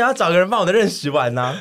也要找个人帮我的认识完呢、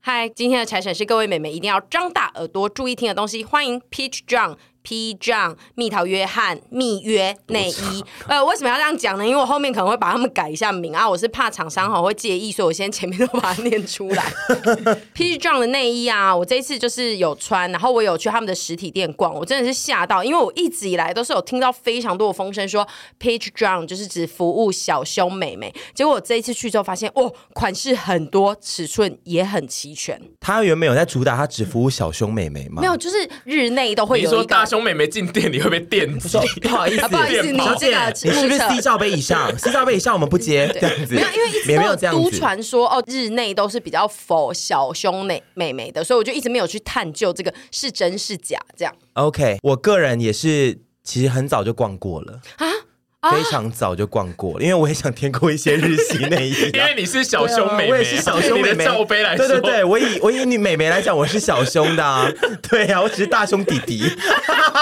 嗨，今天的财神是各位美眉一定要张大耳朵注意听的东西，欢迎 Peach John。P. John 蜜桃约翰蜜约内衣，呃，为什么要这样讲呢？因为我后面可能会把他们改一下名啊，我是怕厂商哈会介意，所以我先前面都把它念出来。P. John 的内衣啊，我这一次就是有穿，然后我有去他们的实体店逛，我真的是吓到，因为我一直以来都是有听到非常多的风声说 Peach John 就是只服务小胸美眉，结果我这一次去之后发现，哦，款式很多，尺寸也很齐全。他原本有在主打，他只服务小胸美眉吗？没有，就是日内都会有一个。兄妹妹进店里会被电击？不好意思，不好意思，你这个你是不是 C 罩杯以上？C 罩杯以上我们不接这样子。没有，因为一直没有这样子。都传说哦，日内都是比较 for 小胸妹妹妹的，所以我就一直没有去探究这个是真是假。这样。OK，我个人也是，其实很早就逛过了啊。非常早就逛过，因为我也想添购一些日系内衣。因为你是小胸美眉，我也是小胸妹妹。罩杯来说，对对对，我以我以你妹妹来讲，我是小胸的啊。对啊，我只是大胸弟弟。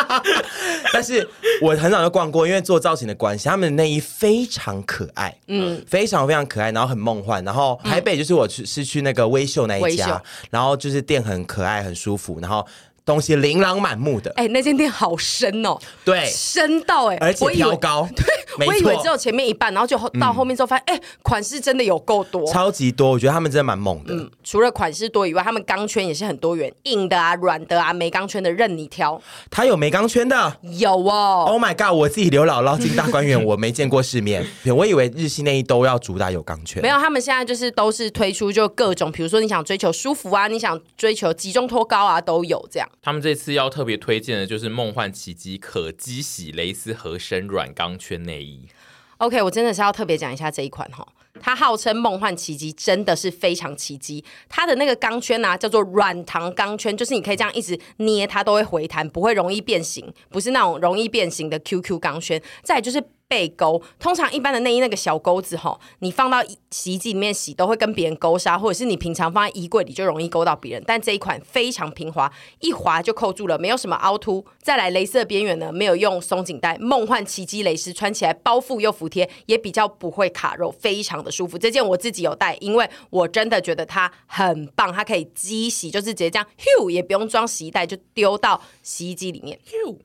但是我很早就逛过，因为做造型的关系，他们的内衣非常可爱，嗯，非常非常可爱，然后很梦幻。然后台北就是我去是去那个微秀那一家，然后就是店很可爱，很舒服，然后。东西琳琅满目的，哎、欸，那间店好深哦，对，深到哎、欸，而且挑高，对，我以为只有前面一半，然后就到后面之后发现，哎、嗯欸，款式真的有够多，超级多，我觉得他们真的蛮猛的。嗯，除了款式多以外，他们钢圈也是很多元，硬的啊，软的啊，没钢圈的任你挑。它有没钢圈的？有哦。Oh my god！我自己刘姥姥进大观园，我没见过世面，我以为日系内衣都要主打有钢圈，没有，他们现在就是都是推出就各种，比如说你想追求舒服啊，你想追求集中脱高啊，都有这样。他们这次要。特别推荐的就是梦幻奇迹可机洗蕾丝合身软钢圈内衣。OK，我真的是要特别讲一下这一款哈，它号称梦幻奇迹，真的是非常奇迹。它的那个钢圈呢、叫做软糖钢圈，就是你可以这样一直捏它都会回弹，不会容易变形，不是那种容易变形的 QQ 钢圈。再就是。背钩，通常一般的内衣那个小钩子哈，你放到洗衣机里面洗都会跟别人勾纱，或者是你平常放在衣柜里就容易勾到别人。但这一款非常平滑，一滑就扣住了，没有什么凹凸。再来，蕾丝的边缘呢，没有用松紧带，梦幻奇迹蕾丝穿起来包覆又服帖，也比较不会卡肉，非常的舒服。这件我自己有带，因为我真的觉得它很棒，它可以机洗，就是直接这样，咻，也不用装洗衣袋，就丢到洗衣机里面，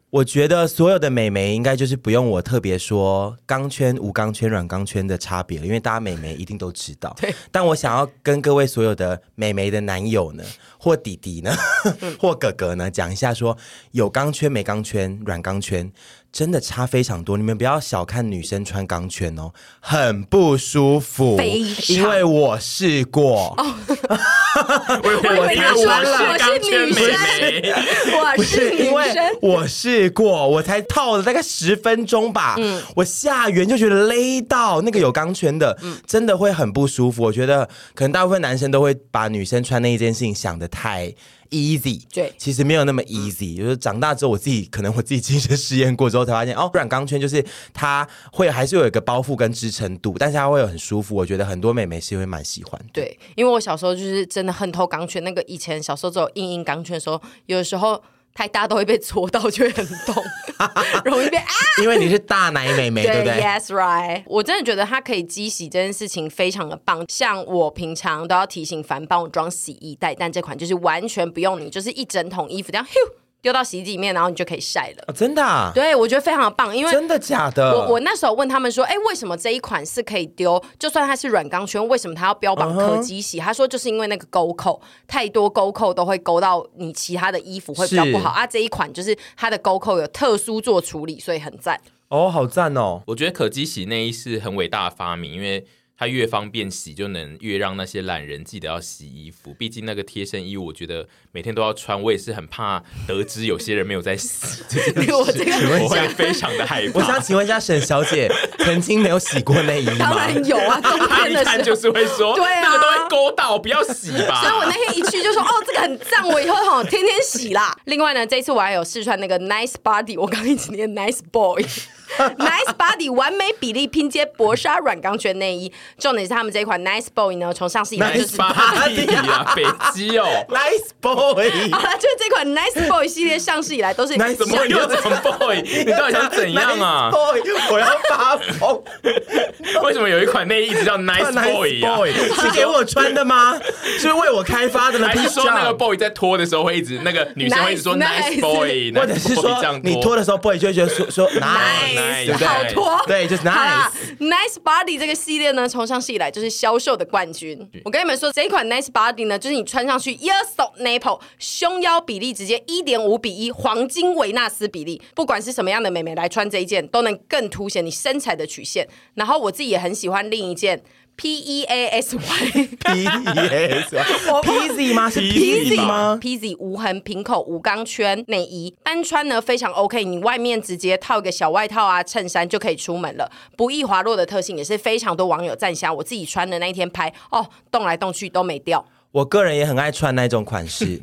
我觉得所有的美眉应该就是不用我特别说钢圈、无钢圈、软钢圈的差别了，因为大家美眉一定都知道。对。但我想要跟各位所有的美眉的男友呢，或弟弟呢，或哥哥呢，讲一下说有钢圈没钢圈、软钢圈。真的差非常多，你们不要小看女生穿钢圈哦，很不舒服。因为我试过。哦、我以为他穿了钢圈美眉，我是女生，因为我试过，我才套了大概十分钟吧。嗯，我下缘就觉得勒到那个有钢圈的，嗯，真的会很不舒服。我觉得可能大部分男生都会把女生穿那一件事情想的太。easy，对，其实没有那么 easy。就是长大之后，我自己可能我自己亲身试验过之后，才发现哦，软钢圈就是它会还是有一个包覆跟支撑度，但是它会有很舒服。我觉得很多美眉是会蛮喜欢。对，因为我小时候就是真的很偷钢圈。那个以前小时候只有硬硬钢圈的时候，有的时候。太大都会被戳到，就会很痛，容易被啊！因为你是大奶美眉，对，对不对？Yes, right。我真的觉得它可以机洗这件事情非常的棒。像我平常都要提醒凡帮我装洗衣袋，但这款就是完全不用你，就是一整桶衣服这样，丢到洗衣机里面，然后你就可以晒了。哦、真的、啊？对，我觉得非常的棒，因为真的假的？我我那时候问他们说，哎，为什么这一款是可以丢？就算它是软钢圈，为什么它要标榜可机洗？Uh -huh. 他说就是因为那个钩扣太多，钩扣都会勾到你其他的衣服，会比较不好啊。这一款就是它的钩扣有特殊做处理，所以很赞。哦、oh，好赞哦！我觉得可机洗内衣是很伟大的发明，因为。它越方便洗，就能越让那些懒人记得要洗衣服。毕竟那个贴身衣物，我觉得每天都要穿，我也是很怕得知有些人没有在洗。我这个我会非常的害怕。我想请问一下沈小姐，曾经没有洗过内衣吗？当然有啊，冬天的时候就是会说，对啊，那个都会勾到，不要洗吧。所以我那天一去就说，哦，这个很脏，我以后哈天天洗啦。另外呢，这次我还有试穿那个 Nice Body，我刚一直念 Nice Boy。Nice Body 完美比例拼接薄纱软钢圈内衣，重点是他们这一款 Nice Boy 呢，从上市以来就是 Body 啊，北极哦，Nice Boy。好了，就是这款 Nice Boy 系列上市以来都是 Nice 怎么又怎么 Boy？你到底想怎样啊 Boy，我要发疯。为什么有一款内衣一直叫 Nice Boy 啊？是给我穿的吗？是为我开发的呢？还是说那个 boy 在脱的时候会一直那个女生会一直说 Nice Boy，或者是说你脱的时候 boy 就会觉得说说 Nice，好脱，对，就是 Nice。Nice Body 这个系列呢，从上市以来就是销售的冠军。我跟你们说，这一款 Nice Body 呢，就是你穿上去，Yes So Nipple，胸腰比例直接一点五比一，黄金维纳斯比例，不管是什么样的美眉来穿这一件，都能更凸显你身材的曲线。然后我自己也很喜欢另一件。P E A S Y，P E A S Y，P Z 吗？是 P Z 吗？P Z 无痕平口无钢圈内衣，单穿呢非常 OK，你外面直接套一个小外套啊，衬衫就可以出门了，不易滑落的特性也是非常多网友赞赏。我自己穿的那一天拍，哦，动来动去都没掉。我个人也很爱穿那种款式。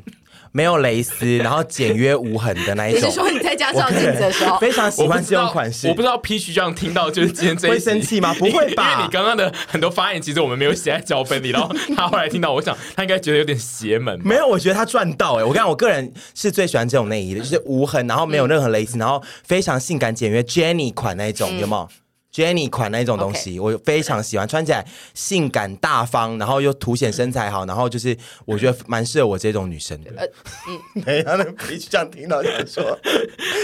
没有蕾丝，然后简约无痕的那一种。你是说你在家照镜子的时候，非常喜欢这种款式？我不知道 Peach 这样听到就是今天这一会生气吗？不会吧？因为你刚刚的很多发言，其实我们没有写在脚本里，然后他后来听到，我想他应该觉得有点邪门。没有，我觉得他赚到哎、欸！我看我个人是最喜欢这种内衣的，就是无痕，然后没有任何蕾丝，然后非常性感简约 Jenny 款那一种，嗯、有没有？Jenny 款那一种东西，Okay. 我非常喜欢，穿起来性感大方，然后又凸显身材好，然后就是我觉得蛮适合我这种女生的。呃，嗯，没有，那可以这样听到你说，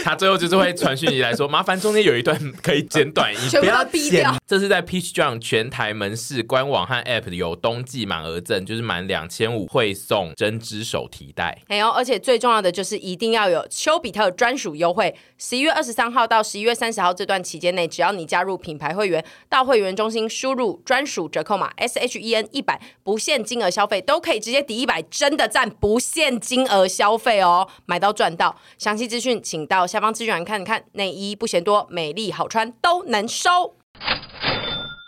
他最后就是会传讯息来说，麻烦中间有一段可以剪短一点，不要逼掉。这是在 Peach Junk 全台门市官网和 App 有冬季满额赠，就是满两千五会送针织手提袋。还有，而且最重要的就是一定要有丘比特专属优惠，十一月二十三号到十一月三十号这段期间内，只要你加入。品牌会员到会员中心输入专属折扣码 S H E N 一百，不限金额消费都可以直接抵一百，真的赞！不限金额消费哦，买到赚到。详细资讯请到下方资讯栏看看。内衣不嫌多，美丽好穿都能收。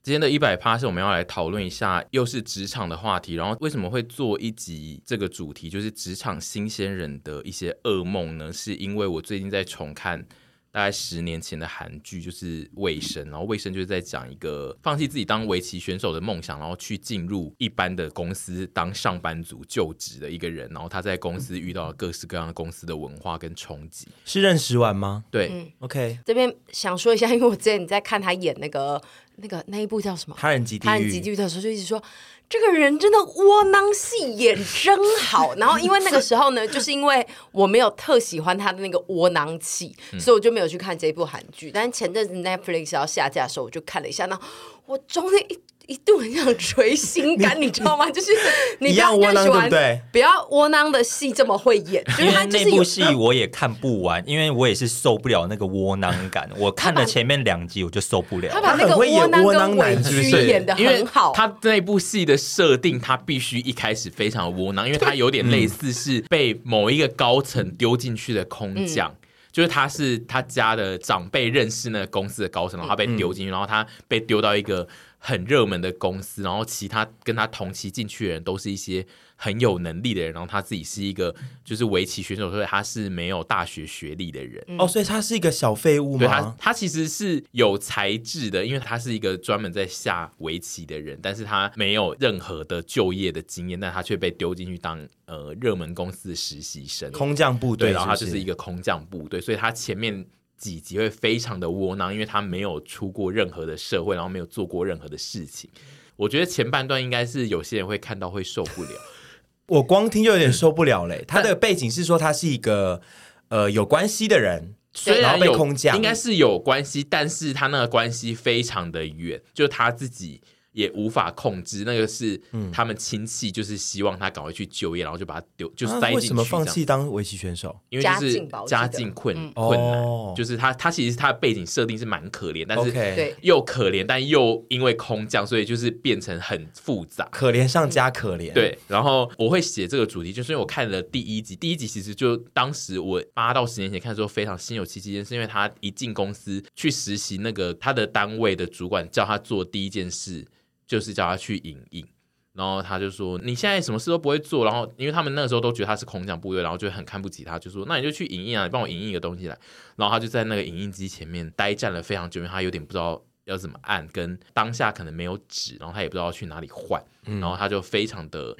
今天的一百趴是我们要来讨论一下，又是职场的话题。然后为什么会做一集这个主题，就是职场新鲜人的一些噩梦呢？是因为我最近在重看。大概十年前的韩剧就是《卫生》，然后《卫生》就是在讲一个放弃自己当围棋选手的梦想，然后去进入一般的公司当上班族就职的一个人，然后他在公司遇到了各式各样的公司的文化跟冲击。是认识完吗？对，嗯，OK。这边想说一下，因为我之前在看他演那个那个那一部叫什么《他人即地狱》，他人即地狱的时候就一直说。这个人真的窝囊戏演真好，然后因为那个时候呢，就是因为我没有特喜欢他的那个窝囊气，嗯、所以我就没有去看这部韩剧。但是前阵子 Netflix 要下架的时候，我就看了一下，那我终于一。一度很想捶心肝，你，知道吗？就是你不要窝囊，对不对？不要窝囊的戏这么会演，就是他就是那部戏我也看不完，因为我也是受不了那个窝囊感。我看了前面两集我就受不了。他把那个窝囊跟委屈演的很好。他那部戏的设定，他必须一开始非常窝囊，因为他有点类似是被某一个高层丢进去的空降，嗯、就是他是他家的长辈认识那个公司的高层，然后他被丢进去，嗯、然后他被丢到一个。很热门的公司，然后其他跟他同期进去的人都是一些很有能力的人，然后他自己是一个就是围棋选手，所以他是没有大学学历的人。哦，所以他是一个小废物吗？对，他他其实是有才智的，因为他是一个专门在下围棋的人，但是他没有任何的就业的经验，但他却被丢进去当呃热门公司的实习生，空降部队，然后他就是一个空降部队，所以他前面。几集会非常的窝囊，因为他没有出过任何的社会，然后没有做过任何的事情。我觉得前半段应该是有些人会看到会受不了，我光听就有点受不了嘞。他的背景是说他是一个呃有关系的人，虽然被空降，应该是有关系，但是他那个关系非常的远，就他自己。也无法控制，那个是他们亲戚，就是希望他赶快去就业，然后就把他丢，就塞进去。为什么放弃当围棋选手？因为就是家境困困难，就是他他其实他的背景设定是蛮可怜，但是又可怜，但又因为空降，所以就是变成很复杂，可怜上加可怜。对，然后我会写这个主题，就是因为我看了第一集，第一集其实就当时我八到十年前看的时候非常心有戚戚焉，是因为他一进公司去实习，那个他的单位的主管叫他做第一件事。就是叫他去影印，然后他就说：“你现在什么事都不会做。”然后因为他们那个时候都觉得他是空降部队，然后就很看不起他，就说：“那你就去影印啊，你帮我影印一个东西来。”然后他就在那个影印机前面呆站了非常久，因为他有点不知道要怎么按，跟当下可能没有纸，然后他也不知道去哪里换，然后他就非常的。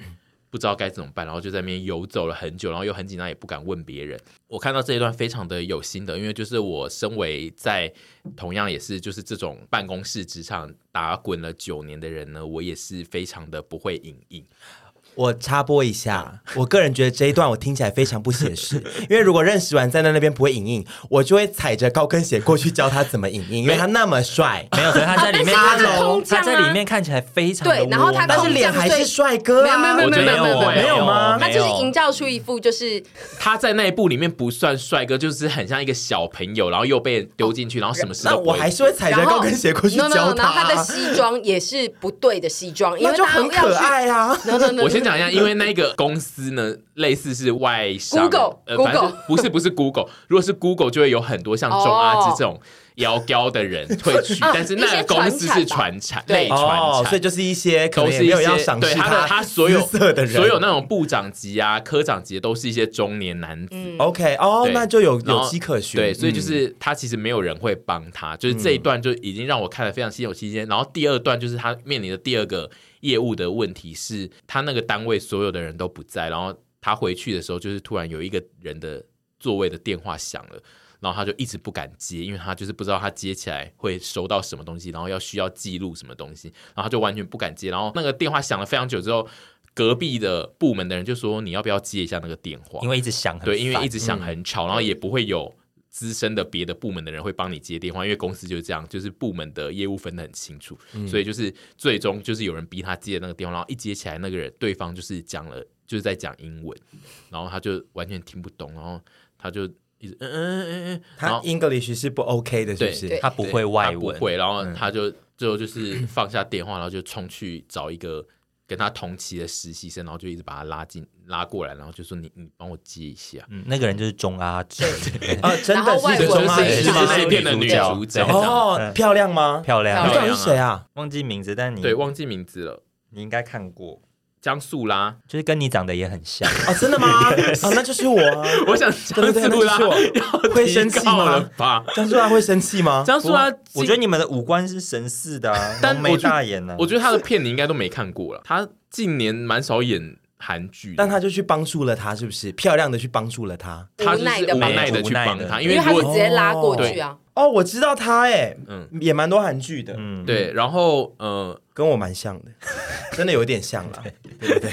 不知道该怎么办，然后就在那边游走了很久，然后又很紧张，也不敢问别人。我看到这一段非常的有心得，因为就是我身为在同样也是就是这种办公室职场打滚了九年的人呢，我也是非常的不会影印。我插播一下，我个人觉得这一段我听起来非常不写实，因为如果认识完站在那那边不会影印，我就会踩着高跟鞋过去教他怎么影印，因为他那么帅，没有，所以他在里面，他他在里面看起来非常对，然后他但是脸还是帅哥啊，没有没有没有没有没有吗？他就是营造出一副就是他在那一部里面不算帅哥，就是很像一个小朋友，然后又被丢进去，然后什么事都我还是会踩着高跟鞋过去教他，然后他的西装也是不对的西装，因为就很可爱啊。我先讲一下，因为那个。公司呢，类似是外商，Google，呃，反正不是不是 Google，如果是 Google，就会有很多像钟阿芝这种腰高的人会去，但是那个公司是传产，类传产，所以就是一些都是一些对他的他所有色的人，所有那种部长级啊、科长级都是一些中年男子。OK，哦，那就有有迹可循。对，所以就是他其实没有人会帮他，就是这一段就已经让我看了非常心有戚戚。然后第二段就是他面临的第二个。业务的问题是他那个单位所有的人都不在，然后他回去的时候，就是突然有一个人的座位的电话响了，然后他就一直不敢接，因为他就是不知道他接起来会收到什么东西，然后要需要记录什么东西，然后他就完全不敢接。然后那个电话响了非常久之后，隔壁的部门的人就说：“你要不要接一下那个电话？”因为一直响，对，因为一直响很吵，嗯、然后也不会有。资深的别的部门的人会帮你接电话，因为公司就是这样，就是部门的业务分得很清楚，嗯、所以就是最终就是有人逼他接那个电话，然后一接起来，那个人对方就是讲了，就是在讲英文，然后他就完全听不懂，然后他就一直嗯嗯嗯嗯，他 English 是不 OK 的，是不是？他不会外文，不会，然后他就最后就是放下电话，然后就冲去找一个。跟他同期的实习生，然后就一直把他拉进拉过来，然后就说你你帮我接一下。嗯，那个人就是钟阿芝啊，真的是钟阿芝，就是那片的女主角。哦，漂亮吗？漂亮，漂亮是谁啊？忘记名字，但你对忘记名字了，你应该看过。江素拉就是跟你长得也很像啊，真的吗？啊，那就是我啊。我想江素拉会生气吗？江素拉会生气吗？江素拉，我觉得你们的五官是神似的啊，浓眉大眼呢。我觉得他的片你应该都没看过了，他近年蛮少演韩剧，但他就去帮助了他，是不是？漂亮的去帮助了他，他无奈的去帮他，因为他是直接拉过去啊。哦，我知道他哎，嗯，也蛮多韩剧的，嗯，对，然后呃，跟我蛮像的，真的有点像了，对不对？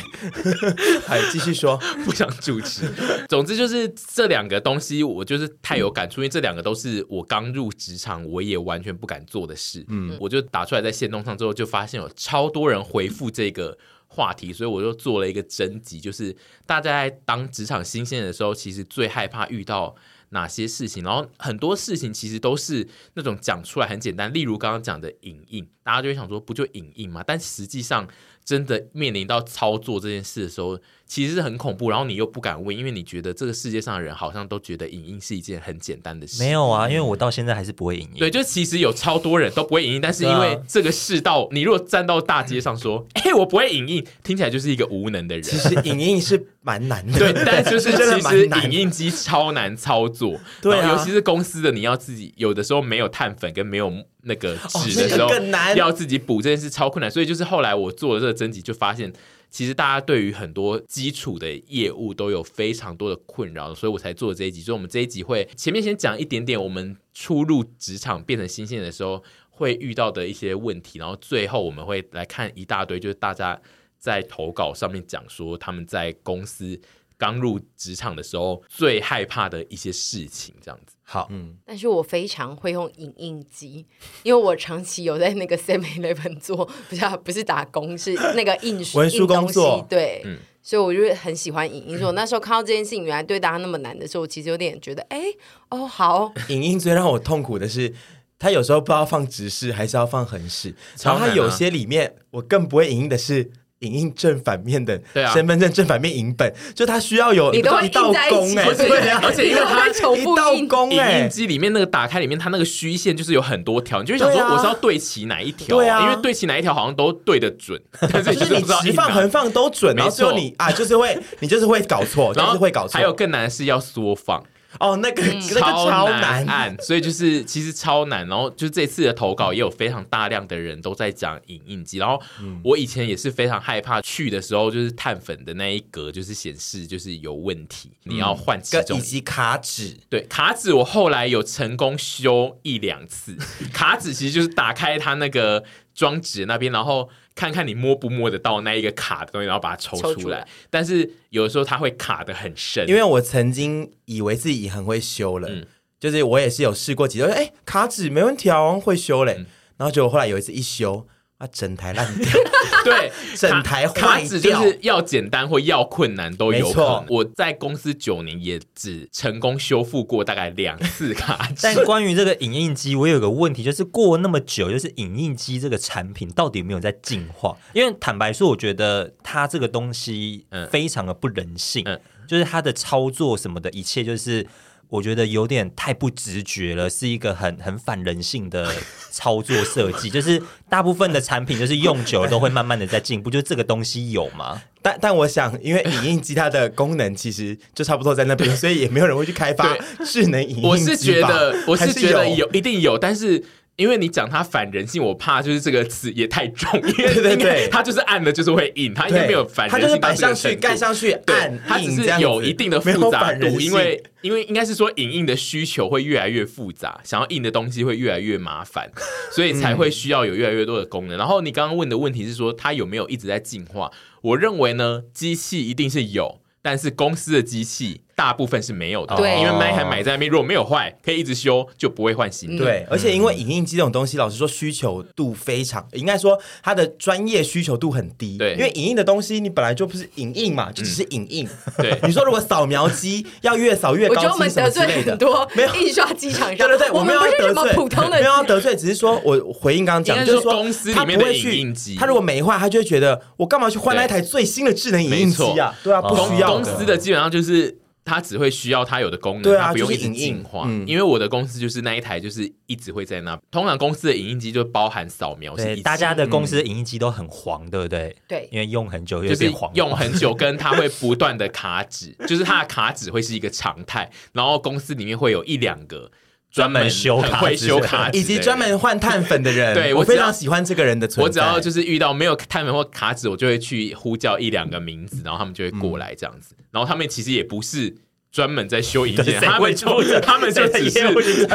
还 继续说，不想主持。总之就是这两个东西，我就是太有感触，因为这两个都是我刚入职场，我也完全不敢做的事。嗯，我就打出来在线动上之后，就发现有超多人回复这个话题，所以我就做了一个征集，就是大家在当职场新鲜人的时候，其实最害怕遇到。哪些事情？然后很多事情其实都是那种讲出来很简单，例如刚刚讲的影印，大家就会想说不就影印嘛？但实际上真的面临到操作这件事的时候，其实是很恐怖。然后你又不敢问，因为你觉得这个世界上的人好像都觉得影印是一件很简单的事。没有啊，因为我到现在还是不会影印。对，就其实有超多人都不会影印，但是因为这个世道，你如果站到大街上说：“哎，我不会影印”，听起来就是一个无能的人。其实影印是蛮难的，对，但就是 其实影印机超难操作，对啊，尤其是公司的，你要自己有的时候没有碳粉跟没有那个纸的时候，更难，要自己补这件事超困难。所以就是后来我做了这个征集，就发现。其实大家对于很多基础的业务都有非常多的困扰，所以我才做这一集。所以，我们这一集会前面先讲一点点我们初入职场变成新鲜人的时候会遇到的一些问题，然后最后我们会来看一大堆，就是大家在投稿上面讲说他们在公司刚入职场的时候最害怕的一些事情，这样子。好，嗯，但是我非常会用影印机，因为我长期有在那个 Seven Eleven 做，不是不是打工，是那个印书文书工作，对，嗯，所以我就很喜欢影印。所以我那时候看到这件事情原来对大家那么难的时候，我其实有点觉得，哎，哦，好。影印最让我痛苦的是，他有时候不知道放直式还是要放横式，然后他有些里面我更不会影印的是。影印正反面的对啊。身份证正反面影本，就它需要有你都会一道工哎，对对？啊，而且因为它一道复印。影工哎印，机里面那个打开里面，它那个虚线就是有很多条，你就会想说我是要对齐哪一条、对啊。因为对齐哪一条好像都对得准，但是就是你不知道印哪直放横放都准，然后最后没错。你啊，就是会你就是会搞错，就 然后是会搞错。还有更难的是要缩放，哦，那个那个超难按，所以就是其实超难。然后就是这次的投稿也有非常大量的人都在讲影印机。然后我以前也是非常害怕去的时候，就是碳粉的那一格就是显示就是有问题，你要换其中跟以及卡纸，对卡纸，我后来有成功修一两次。卡纸其实就是打开它那个装纸那边，然后看看你摸不摸得到那一个卡的东西，然后把它抽出来。出来但是有的时候它会卡的很深，因为我曾经以为自己很会修了，嗯就是我也是有试过几次，哎，卡纸没问题哦，会修嘞。嗯然后结果后来有一次一修，啊，整台烂掉。对，整台坏卡纸就是要简单或要困难都有。我在公司九年也只成功修复过大概两次卡但纸。关于这个影印机，我有个问题，就是过那么久，就是影印机这个产品到底有没有在进化？因为坦白说，我觉得它这个东西非常的不人性，嗯就是它的操作什么的一切，就是我觉得有点太不直觉了，是一个很很反人性的 操作设计。就是大部分的产品，就是用久了都会慢慢的在进步，就这个东西有吗？但但我想，因为影印机它的功能其实就差不多在那边，所以也没有人会去开发智能影印机吧我是觉得，我是还觉得有有一定有，但是。因为你讲它反人性，我怕就是这个词也太重，因为它就是按的，就是会印，它应该没有反人性它性，就是摆上去、盖上去、按，它只是有一定的复杂度，因为因为应该是说影印的需求会越来越复杂，想要印的东西会越来越麻烦，所以才会需要有越来越多的功能。然后你刚刚问的问题是说它有没有一直在进化？我认为呢，机器一定是有，但是公司的机器大部分是没有的，对因为那一台买在那边，如果没有坏，可以一直修，就不会换新的。对，而且因为影印机这种东西，老实说需求度非常，应该说它的专业需求度很低。对因为影印的东西你本来就不是影印嘛，就只是影印。对 你说如果扫描机要越扫越我觉得我们高清什么得罪之类的很，多 没有印刷机厂商。对对对，我们不是什么要得罪，普通的没有要得罪，只是说我回应刚刚讲，就是说公司他里面的影不会去印机他如果没坏，他就会觉得我干嘛去换那一台最新的智能影印机啊？对啊，不需要公司的基本上就是它只会需要它有的功能，对啊它不用一直就是影印进化。嗯因为我的公司就是那一台，就是一直会在那。通常公司的影印机就包含扫描是一对，起大家的公司的影印机都很黄，对不对？对因为用很久就是变黄，用很久，跟它会不断的卡纸，就是它的卡纸会是一个常态。然后公司里面会有一两个专门修卡会修卡以及专门换碳粉的人，我对我非常喜欢这个人的存在。我只要就是遇到没有碳粉或卡纸，我就会去呼叫一两个名字，然后他们就会过来这样子。然后他们其实也不是专门在修影片，对谁他们就他们就只是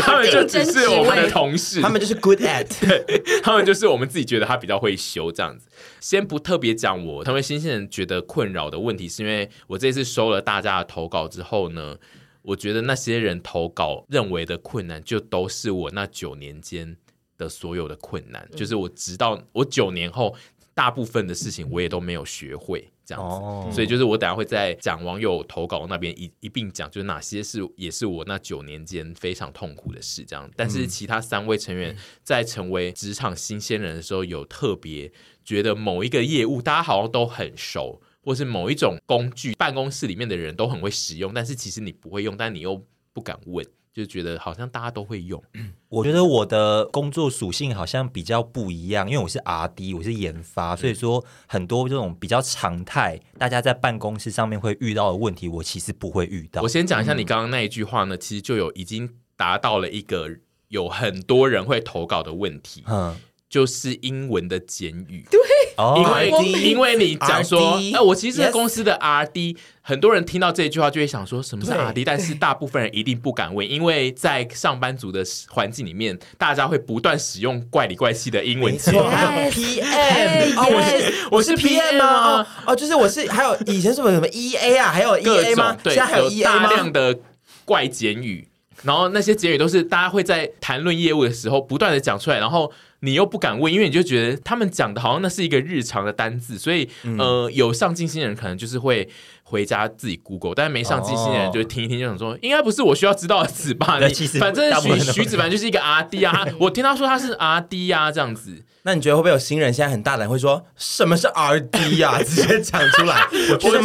他们就只是我们的同事，他们就是 good at，他们就是我们自己觉得他比较会修这样子。先不特别讲我他们新鲜人觉得困扰的问题，是因为我这次收了大家的投稿之后呢，我觉得那些人投稿认为的困难，就都是我那九年间的所有的困难，就是我直到我九年后，大部分的事情我也都没有学会。这样子，哦所以就是我等下会在讲网友投稿那边一一并讲，就是哪些是也是我那九年间非常痛苦的事，这样。但是其他三位成员在成为职场新鲜人的时候，有特别觉得某一个业务大家好像都很熟，或是某一种工具，办公室里面的人都很会使用，但是其实你不会用，但你又不敢问，就觉得好像大家都会用。我觉得我的工作属性好像比较不一样，因为我是 R&D，我是研发，所以说很多这种比较常态，大家在办公室上面会遇到的问题，我其实不会遇到我。先讲一下你刚刚那一句话呢，其实就有已经达到了一个有很多人会投稿的问题，嗯，就是英文的简语。对。因哦，为因为你讲说哎、我其实公司的 R D，很多人听到这句话就会想说什么是 R D，但是大部分人一定不敢问，因为在上班族的环境里面，大家会不断使用怪里怪气的英文词。没错，还有 PM 哦，我是我是 PM 吗，哦哦，就是我是还有以前是不是什么 EA 啊，还有各 EA 吗？对，现在还有 EA 大？量的怪简语，然后那些简语都是大家会在谈论业务的时候不断的讲出来，然后你又不敢问，因为你就觉得他们讲的好像那是一个日常的单字，所以、呃，有上进心的人可能就是会回家自己 Google，但是没上进心的人就听一听就想说，应该不是我需要知道的词吧？你反正徐徐子凡就是一个 R D 啊，我听他说他是 R D 啊，这样子。那你觉得会不会有新人现在很大胆会说什么是 R D 呀？直接讲出来。我觉得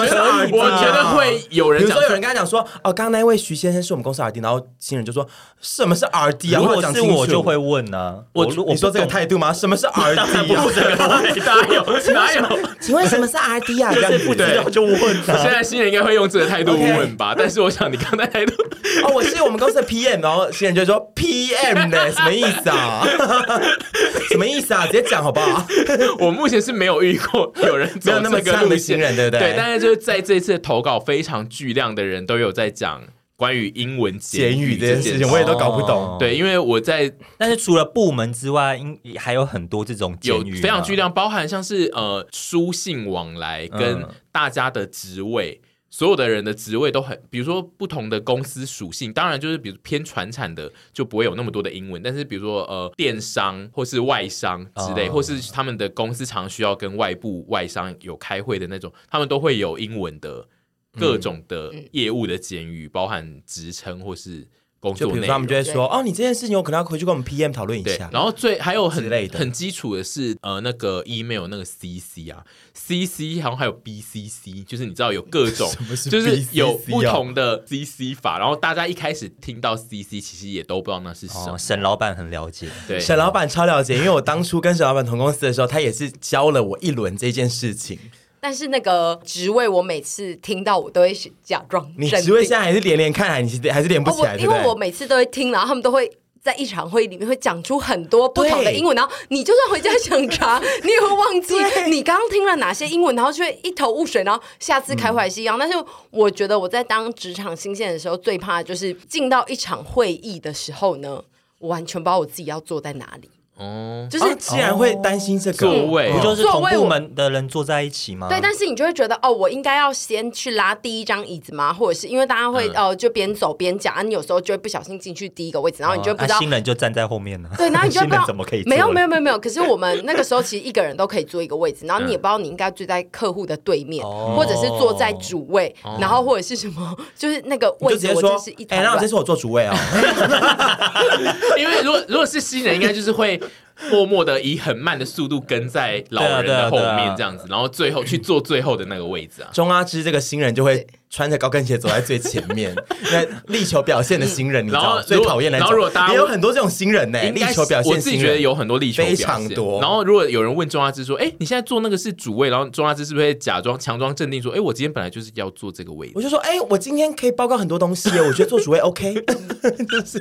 我觉得会有人，比如说有人跟他讲说，哦，刚刚那位徐先生是我们公司 R D，然后新人就说什么是 R D 啊？如果是我就会问呢。我你说这个态度吗？什么是 R D 啊？哪有哪有？请问什么是 R D 啊？就是不知道就问。现在新人应该会用这个态度问吧？但是我想你刚才态度，哦，我是我们公司的 P M，然后新人就说 P M 呢？什么意思啊？什么意思啊？直接讲好不好？我目前是没有遇过有人 没有那么呛的新人，对不对？对，但是就是在这次投稿非常巨量的人都有在讲关于英文简语这件事情，我也都搞不懂。对，因为我在，但是除了部门之外，应还有很多这种简语，非常巨量，包含像是呃书信往来跟大家的职位。所有的人的职位都很，比如说不同的公司属性，当然就是比如偏传产的就不会有那么多的英文，但是比如说呃电商或是外商之类，或是他们的公司常需要跟外部外商有开会的那种，他们都会有英文的各种的业务的简语，包含职称或是。就比如说，他们就会说：“哦，你这件事情我可能要回去跟我们 PM 讨论一下。”然后最还有很很基础的是，呃，那个 email 那个 CC 啊，CC 好像还有 BCC，就是你知道有各种，就是有不同的 CC 法。然后大家一开始听到 CC，其实也都不知道那是什么。沈老板很了解，对，沈老板超了解，因为我当初跟沈老板同公司的时候，他也是教了我一轮这件事情。但是那个职位，我每次听到我都会假装。你职位现在还是连连看来，你还是连不起来，因为我每次都会听，然后他们都会在一场会议里面会讲出很多不同的英文，然后你就算回家想查，你也会忘记你刚刚听了哪些英文，然后就会一头雾水，然后下次开会还是一样。但是我觉得我在当职场新鲜的时候，最怕就是进到一场会议的时候呢，我完全不知道我自己要坐在哪里。哦，就是既然会担心这个座位，不就是同部门的人坐在一起吗？对，但是你就会觉得哦，我应该要先去拉第一张椅子吗？或者是因为大家会哦，就边走边讲啊，你有时候就会不小心进去第一个位置，然后你就不知道新人就站在后面了。对，然后你就不知道怎么可以没有没有没有没有。可是我们那个时候其实一个人都可以坐一个位置，然后你也不知道你应该坐在客户的对面，或者是坐在主位，然后或者是什么，就是那个位置我就是一哎，然后这是我坐主位啊，因为如果如果是新人，应该就是会。默默的以很慢的速度跟在老人的后面，这样子，然后最后去坐最后的那个位置啊。钟阿芝这个新人就会穿着高跟鞋走在最前面，那力求表现的新人，你知道最讨厌的。然后如果大家也有很多这种新人呢，力求表现，我自己觉得有很多力求表现非常多。然后如果有人问钟阿芝说：“哎，你现在坐那个是主位？”然后钟阿芝是不是会假装强装镇定说：“哎，我今天本来就是要坐这个位置。”我就说：“哎，我今天可以报告很多东西，我觉得做主位 OK。”就是，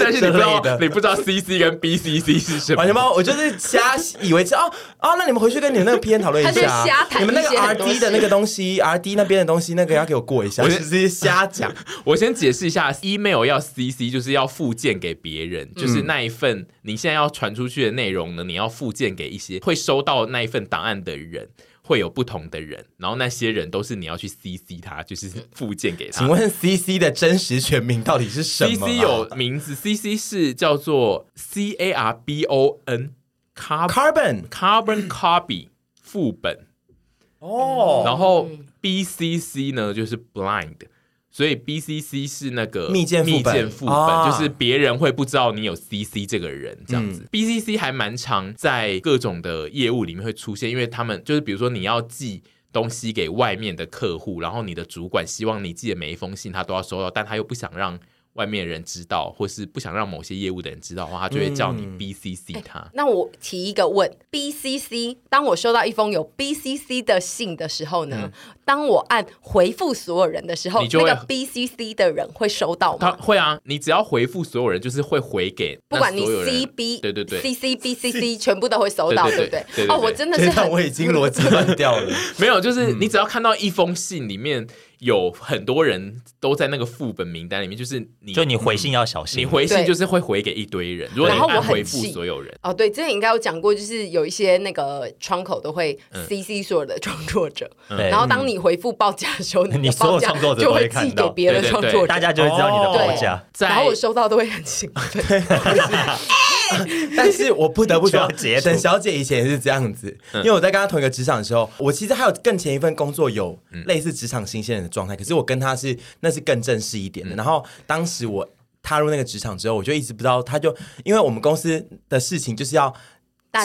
但是你不知道，你不知道 CC 跟 BCC 是什么？完全包，我就是。瞎以为是哦哦，那你们回去跟你们那个 PN 讨论一下，你们那个 RD 的那个东西，RD 那边的东西，那个要给我过一下。我直接瞎讲，我先解释一下，email 要 CC 就是要附件给别人，嗯、就是那一份你现在要传出去的内容呢，你要附件给一些会收到那一份档案的人。会有不同的人，然后那些人都是你要去 CC 他，就是附件给他。请问 CC 的真实全名到底是什么？CC 有名字，CC 是叫做 C A R B O N。carbon carbon copy 副本哦，然后 BCC 呢就是 blind，所以 BCC 是那个密件密件副本，就是别人会不知道你有 CC 这个人这样子。BCC 还蛮常在各种的业务里面会出现，因为他们就是比如说你要寄东西给外面的客户，然后你的主管希望你寄的每一封信他都要收到，但他又不想让。外面的人知道，或是不想让某些业务的人知道的话，他就会叫你 BCC 他。嗯欸、那我提一个问：BCC，当我收到一封有 BCC 的信的时候呢？嗯、当我按回复所有人的时候，那个 BCC 的人会收到吗？他会啊，你只要回复所有人，就是会回给不管你 CB 对对对，CC BCC 全部都会收到，对不对？哦，我真的是我已经逻辑乱掉了。没有，就是你只要看到一封信里面。有很多人都在那个副本名单里面，就是你，就你回信要小心，你回信就是会回给一堆人，如果你按回复所有人。哦，对，之前应该有讲过，就是有一些那个窗口都会 CC 所有的创作者，然后当你回复报价的时候，你所有创作者就会寄给别的创作者，大家就会知道你的报价。然后我收到都会很兴奋。但是我不得不说，截图沈小姐以前也是这样子，因为我在跟她同一个职场的时候，我其实还有更前一份工作有类似职场新鲜人的状态，可是我跟他是那是更正式一点的。然后当时我踏入那个职场之后，我就一直不知道，他就因为我们公司的事情就是要。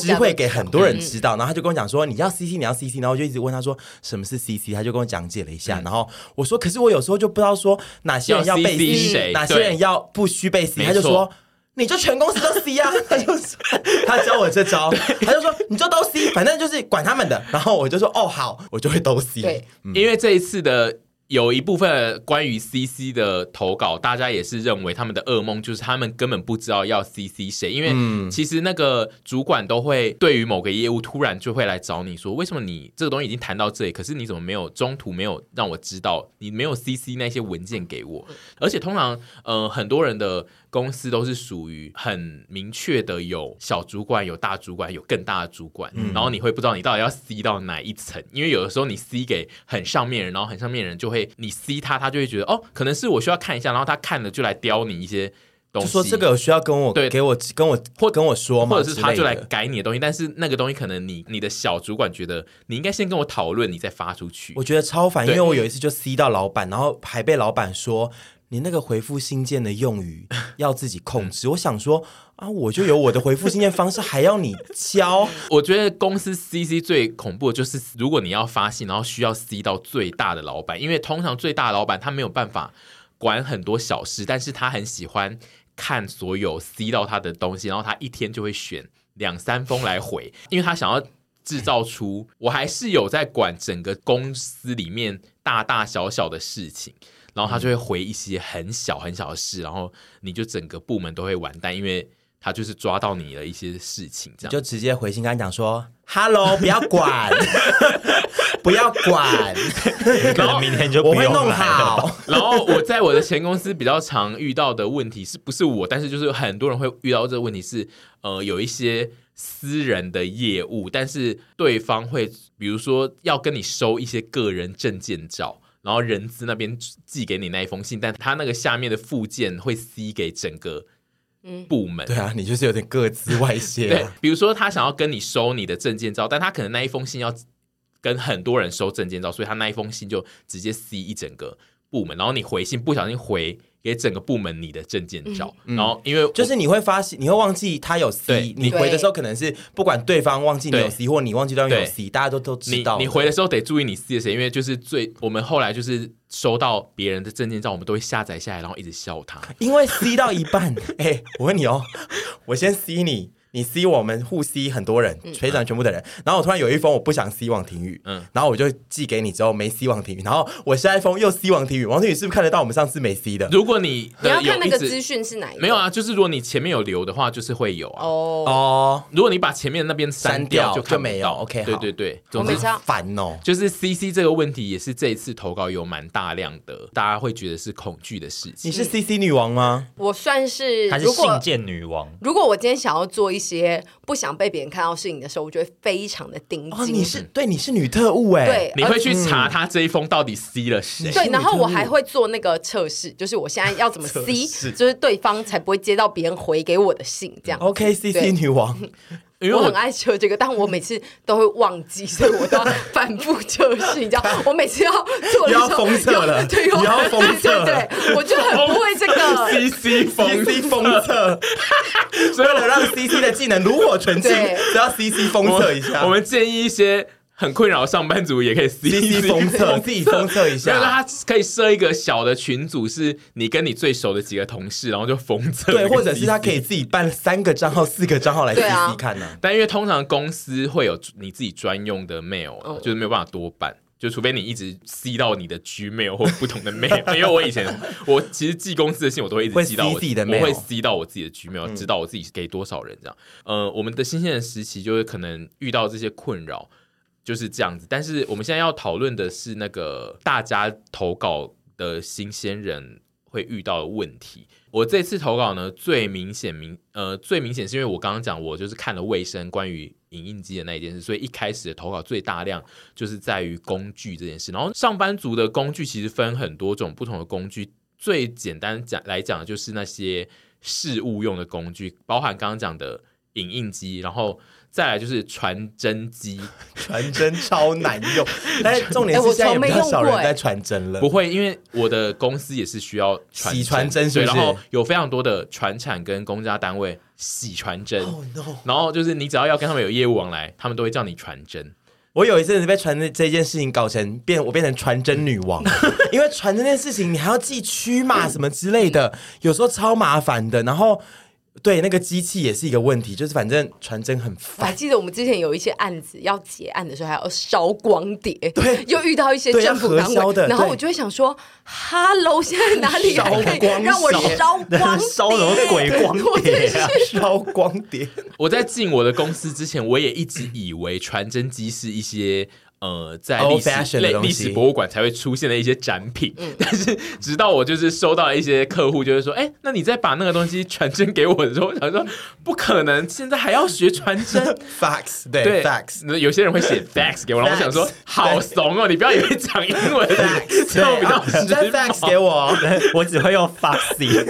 知会给很多人知道，然后他就跟我讲说，你要 CC，你要 CC，然后我就一直问他说什么是 CC，他就跟我讲解了一下，然后我说，可是我有时候就不知道说哪些人要被 C，哪些人要不需被 C，他就说你就全公司都 C 啊，他就说他教我这招，他就说你就都 C，反正就是管他们的，然后我就说哦好，我就会都 C，对，因为这一次的。有一部分关于 CC 的投稿，大家也是认为他们的噩梦就是他们根本不知道要 CC 谁，因为其实那个主管都会对于某个业务突然就会来找你说，为什么你这个东西已经谈到这里，可是你怎么没有中途没有让我知道，你没有 CC 那些文件给我，而且通常呃很多人的。公司都是属于很明确的，有小主管、有大主管、有更大的主管，嗯、然后你会不知道你到底要 C 到哪一层，因为有的时候你 C 给很上面人，然后很上面人就会你 C 他，他就会觉得哦，可能是我需要看一下，然后他看了就来刁你一些东西，就说这个有需要跟我对给我跟我或跟我说吗？或者是他就来改你的东西，但是那个东西可能你你的小主管觉得你应该先跟我讨论，你再发出去。我觉得超烦，因为我有一次就 C 到老板，然后还被老板说。你那个回复信件的用语 要自己控制。我想说啊，我就有我的回复信件方式，还要你教？我觉得公司 CC 最恐怖的就是，如果你要发信，然后需要 C 到最大的老板，因为通常最大的老板他没有办法管很多小事，但是他很喜欢看所有 C 到他的东西，然后他一天就会选两三封来回，因为他想要制造出我还是有在管整个公司里面大大小小的事情。然后他就会回一些很小很小的事，然后你就整个部门都会完蛋，因为他就是抓到你的一些事情，这样就直接回信跟他讲说：“Hello，不要管，不要管。”然后明天就不用来了。我会弄好。然后我在我的前公司比较常遇到的问题是不是我？但是就是很多人会遇到这个问题是，呃，有一些私人的业务，但是对方会比如说要跟你收一些个人证件照。然后人资那边寄给你那一封信，但他那个下面的附件会 C 给整个部门。嗯、对啊，你就是有点各自外泄。对，比如说他想要跟你收你的证件照，但他可能那一封信要跟很多人收证件照，所以他那一封信就直接 C 一整个部门。然后你回信不小心回。给整个部门你的证件照，嗯、然后因为就是你会发现，你会忘记他有 C，对你回的时候可能是不管对方忘记你有 C，对或你忘记对方有 C，大家都都知道你。你回的时候得注意你 C 的谁，因为就是最我们后来就是收到别人的证件照，我们都会下载下来，然后一直笑他，因为 C 到一半，哎、欸，我问你哦，我先 C 你。你 C 我们互 C 很多人，全场全部的人，嗯、然后我突然有一封我不想 C 王庭宇，嗯，然后我就寄给你之后没 C 王庭宇，然后我下一封又 C 王庭宇，王庭宇是不是看得到我们上次没 C 的？如果你你要看那个资讯是哪一个？没有啊，就是如果你前面有留的话，就是会有啊。哦哦，如果你把前面那边删掉就，就没有。OK，对对对，我没差。烦哦，就是 CC 这个问题也是这一次投稿有蛮大量的，大家会觉得是恐惧的事情。你是 CC 女王吗？我算是，还是信件女王？如果我今天想要做一些不想。被别人看到事情的时候，我觉得非常的盯紧。哦，你是对，你是女特务哎，对，你会去查他这一封到底 C 了谁？对，然后我还会做那个测试，就是我现在要怎么 C，就是对方才不会接到别人回给我的信，这样。OK，CC、okay, 女王。因为我，我很爱测这个，但我每次都会忘记，所以我都要反复测试。你知道，我每次要做的时候，要封测了，对，要封测，对，我就很不会这个 CC 封 CC 封测，所以为了让 CC 的技能炉火纯青，只要 CC 封测一下。我们建议一些。很困扰上班族也可以 C C 封测，自己封测一下。就是他可以设一个小的群组，是你跟你最熟的几个同事，然后就封测。对，或者是他可以自己办三个账号、四个账号来 C C 看呢、啊。但因为通常公司会有你自己专用的 mail，、哦、就是没有办法多办，就除非你一直 C 到你的 Gmail 或不同的 mail。因为我以前我其实寄公司的信，我都会一直寄到我自己的 mail，我会 C 到我自己的 Gmail，知道我自己给多少人这样。嗯、呃，我们的新鲜人时期就是可能遇到这些困扰。就是这样子，但是我们现在要讨论的是那个大家投稿的新鲜人会遇到的问题。我这次投稿呢，最明显明呃最明显是因为我刚刚讲，我就是看了卫生关于影印机的那一件事，所以一开始的投稿最大量就是在于工具这件事。然后上班族的工具其实分很多种不同的工具，最简单讲来讲就是那些事务用的工具，包含刚刚讲的影印机，然后。再来就是传真机，传真超难用，但是重点是现在也比较少人在传真了。不会，因为我的公司也是需要洗传真，是不是？然后有非常多的传产跟公家单位洗传真。Oh, no. 然后就是你只要要跟他们有业务往来，他们都会叫你传真。我有一阵子被传真这件事情搞成变，我变成传真女王，因为传真这件事情你还要寄区码什么之类的，有时候超麻烦的。然后。对，那个机器也是一个问题，就是反正传真很烦。我还记得我们之前有一些案子要结案的时候，还要烧光碟，对，又遇到一些政府单位的，然后我就会想说，Hello，现在哪里还可以让我 烧光烧什么鬼光碟啊？烧光碟。我在进我的公司之前，我也一直以为传真机是一些。呃，在历史类历史博物馆才会出现的一些展品，嗯、但是直到我就是收到一些客户，就是说，哎、欸，那你再把那个东西传真给我。的时候，我想说不可能，现在还要学传真，fax 对，对 fax，那有些人会写 fax 给我，然后我想说好怂哦，你不要以为讲英文，fax 我比较直接 fax 给我，我只会用 faxy，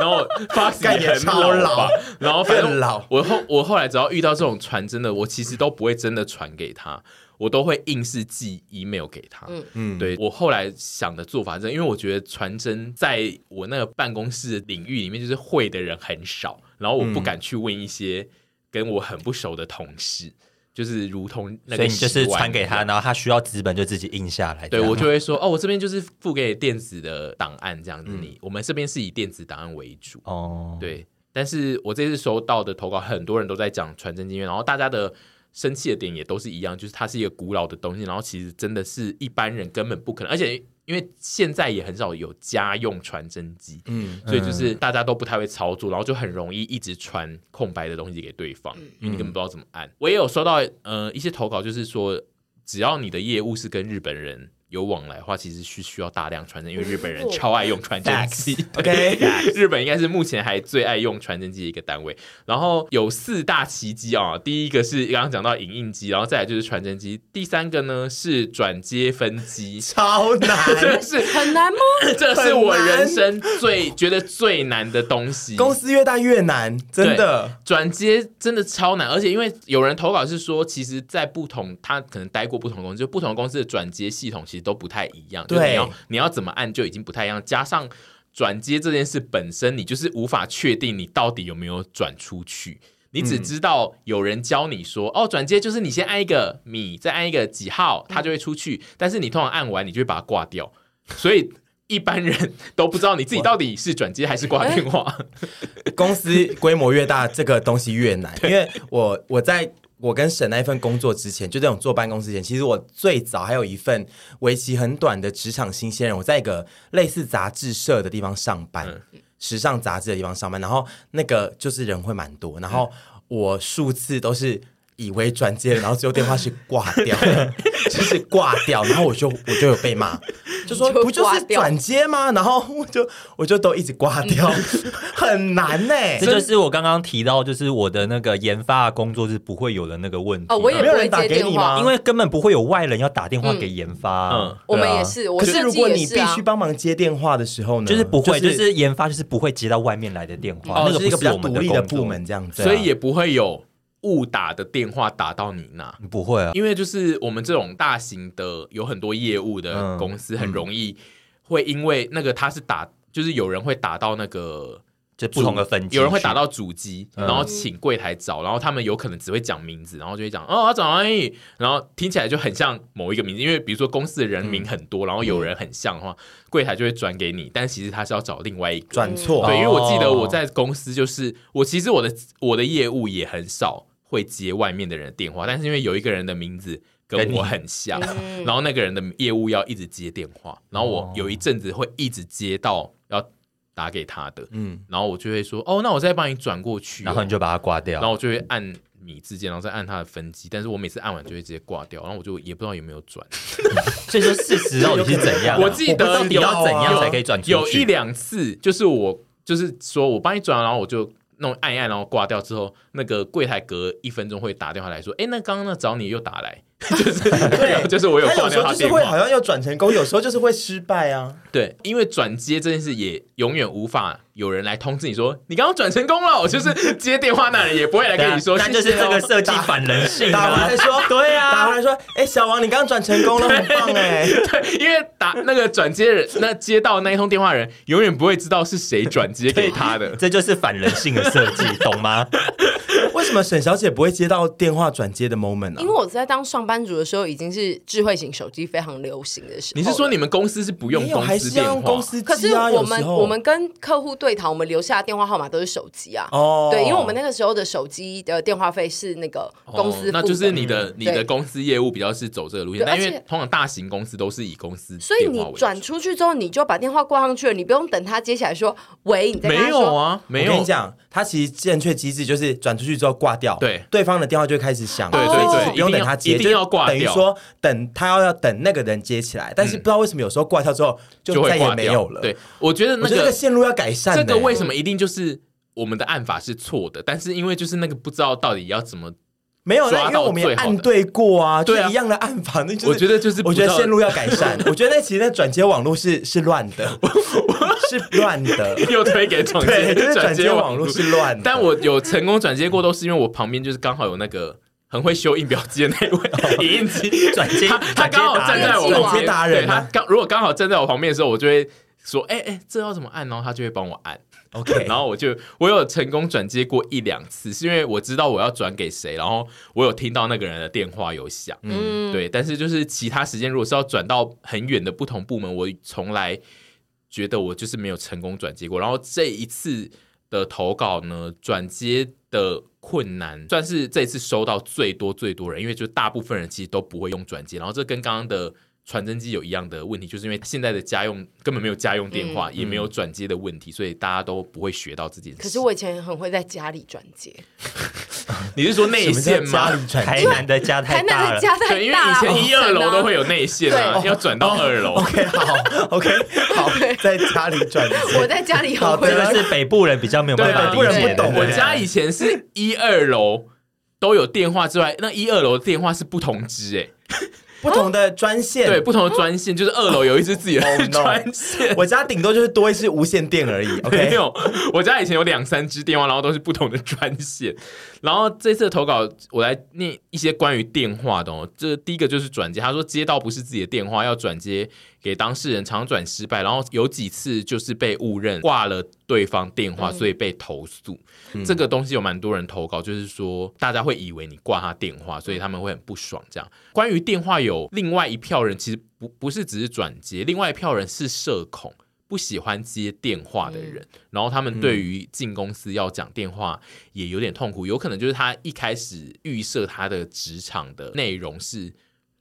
然后 fax 也很老，然后很老，我后我后来只要遇到这种传真的，我其实都不会真的传给他。我都会硬是寄 email 给他。嗯嗯，对，我后来想的做法是，因为我觉得传真在我那个办公室领域里面，就是会的人很少，然后我不敢去问一些跟我很不熟的同事，嗯、就是如同那个，所以你就是传给他，然后他需要纸本就自己印下来。对，我就会说，哦，我这边就是付给电子的档案这样子，你、嗯、我们这边是以电子档案为主。哦，对，但是我这次收到的投稿，很多人都在讲传真经验，然后大家的。生气的点也都是一样，就是它是一个古老的东西，然后其实真的是一般人根本不可能，而且因为现在也很少有家用传真机，嗯，所以就是大家都不太会操作，然后就很容易一直传空白的东西给对方，因为你根本不知道怎么按。我也有收到呃一些投稿，就是说只要你的业务是跟日本人。有往来的话，其实是需要大量传真，因为日本人 超爱用传真机。OK，日本应该是目前还最爱用传真机的一个单位。然后有四大奇迹啊，第一个是刚刚讲到影印机，然后再来就是传真机，第三个呢是转接分机，超难，这是很难吗？这是我人生最觉得最难的东西。公司越大越难，真的转接真的超难，而且因为有人投稿是说，其实，在不同他可能待过不同的公司，就不同的公司的转接系统其实。都不太一样，对，你要你要怎么按就已经不太一样，加上转接这件事本身，你就是无法确定你到底有没有转出去，你只知道有人教你说，嗯、哦，转接就是你先按一个米，再按一个几号，它就会出去，但是你通常按完，你就会把它挂掉，所以一般人都不知道你自己到底是转接还是挂电话。公司规模越大，这个东西越难，因为我我在。我跟沈那一份工作之前，就这种坐办公室前，其实我最早还有一份为期很短的职场新鲜人，我在一个类似杂志社的地方上班，嗯、时尚杂志的地方上班，然后那个就是人会蛮多，然后我数次都是。以为转接了，然后最后电话是挂掉，就是挂掉，然后我就我就有被骂，就说不就是转接吗？然后我就我就都一直挂掉，很难呢、欸。这就是我刚刚提到，就是我的那个研发工作是不会有的那个问题。哦，我也没有人打给你吗？因为根本不会有外人要打电话给研发。嗯，啊、我们也是。可是如果你必须帮忙接电话的时候呢？就是不会，就是、就是研发就是不会接到外面来的电话，哦、那个不是我们的独立的部门这样子，所以也不会有。误打的电话打到你那。不会啊，因为就是我们这种大型的有很多业务的公司，很容易会因为那个他是打，就是有人会打到那个就不同的分机，有人会打到主机，然后请柜台找，然后他们有可能只会讲名字，然后就会讲哦，我找安逸，然后听起来就很像某一个名字，因为比如说公司的人名很多，然后有人很像的话，柜台就会转给你，但其实他是要找另外一个。转错，对，因为我记得我在公司就是我其实我的我的业务也很少。会接外面的人的电话，但是因为有一个人的名字跟我很像，然后那个人的业务要一直接电话，然后我有一阵子会一直接到要打给他的，嗯，然后我就会说，哦，那我再帮你转过去，然后你就把它挂掉，然后我就会按米字键，然后再按他的分机，但是我每次按完就会直接挂掉，然后我就也不知道有没有转，所以说事实到底是怎样？我记得你要怎样才可以转？有一两次就是我就是说我帮你转，然后我就。弄按一按，然后挂掉之后，那个柜台隔一分钟会打电话来说：“哎，那刚刚那找你又打来。” 就是对，就是我有挂掉他电话，会好像要转成功，有时候就是会失败啊。对，因为转接这件事也永远无法有人来通知你说你刚刚转成功了，就是接电话那人也不会来跟你说，那就是这个设计反人性。打回来说，对啊，打回来说，哎，小王，你刚刚转成功了，很棒哎。对，因为打那个转接人，那接到那一通电话人永远不会知道是谁转接给他的，这就是反人性的设计，懂吗？为什么沈小姐不会接到电话转接的 moment 呢？因为我在当上班族的时候，已经是智慧型手机非常流行的时候。你是说你们公司是不用公司电话？公司可是我们我们跟客户对谈，我们留下的电话号码都是手机啊。哦，对，因为我们那个时候的手机的电话费是那个公司，那就是你的你的公司业务比较是走这个路线。但因为通常大型公司都是以公司，所以你转出去之后，你就把电话挂上去了，你不用等他接起来说喂，你在没有啊？没有。我跟你讲，他其实正确机制就是转出去之后挂掉。对。对方的电话就会开始响，对对对，不用等他接，一定要挂掉。等于说等他要要等那个人接起来，但是不知道为什么有时候挂掉之后就再也没有了。对，我觉得那个线路要改善。这个为什么一定就是我们的按法是错的？但是因为就是那个不知道到底要怎么没有，因为我们也按对过啊，对一样的按法。那我觉得就是我觉得线路要改善。我觉得那其实那转接网络是是乱的，是乱的，又推给转接，转接网络是乱的。但我有成功转接过，都是因为我旁边就是刚好有那个。很会修印表机的那位 影印机转接，他他刚好站在我旁边，对他刚如果刚好站在我旁边的时候，我就会说：“哎哎，这要怎么按？”然后他就会帮我按。OK，然后我就我有成功转接过一两次，是因为我知道我要转给谁，然后我有听到那个人的电话有响，嗯，对。但是就是其他时间，如果是要转到很远的不同部门，我从来觉得我就是没有成功转接过。然后这一次的投稿呢，转接的。困难算是这次收到最多最多人，因为就大部分人其实都不会用转接，然后这跟刚刚的。传真机有一样的问题，就是因为现在的家用根本没有家用电话，嗯、也没有转接的问题，所以大家都不会学到这件事。可是我以前很会在家里转接，你是说内线吗？台南的家太大了，对，因为以前一二楼都会有内线啊，要转到二楼。OK，好，OK，好，在家里转接。我在家里好，这个是北部人比较没有办法理解。我家以前是一二楼都有电话之外，那一二楼的电话是不同支哎。不同的专线，对，不同的专线，就是二楼有一只自己的 专线。我家顶多就是多一支无线电而已。OK，没有，我家以前有两三支电话，然后都是不同的专线。然后这次的投稿，我来念一些关于电话的哦。这第一个就是转接，他说接到不是自己的电话，要转接给当事人，常转失败，然后有几次就是被误认挂了对方电话，所以被投诉。嗯、这个东西有蛮多人投稿，就是说大家会以为你挂他电话，所以他们会很不爽。这样，关于电话有另外一票人，其实不不是只是转接，另外一票人是社恐。不喜欢接电话的人，嗯、然后他们对于进公司要讲电话也有点痛苦，有可能就是他一开始预设他的职场的内容是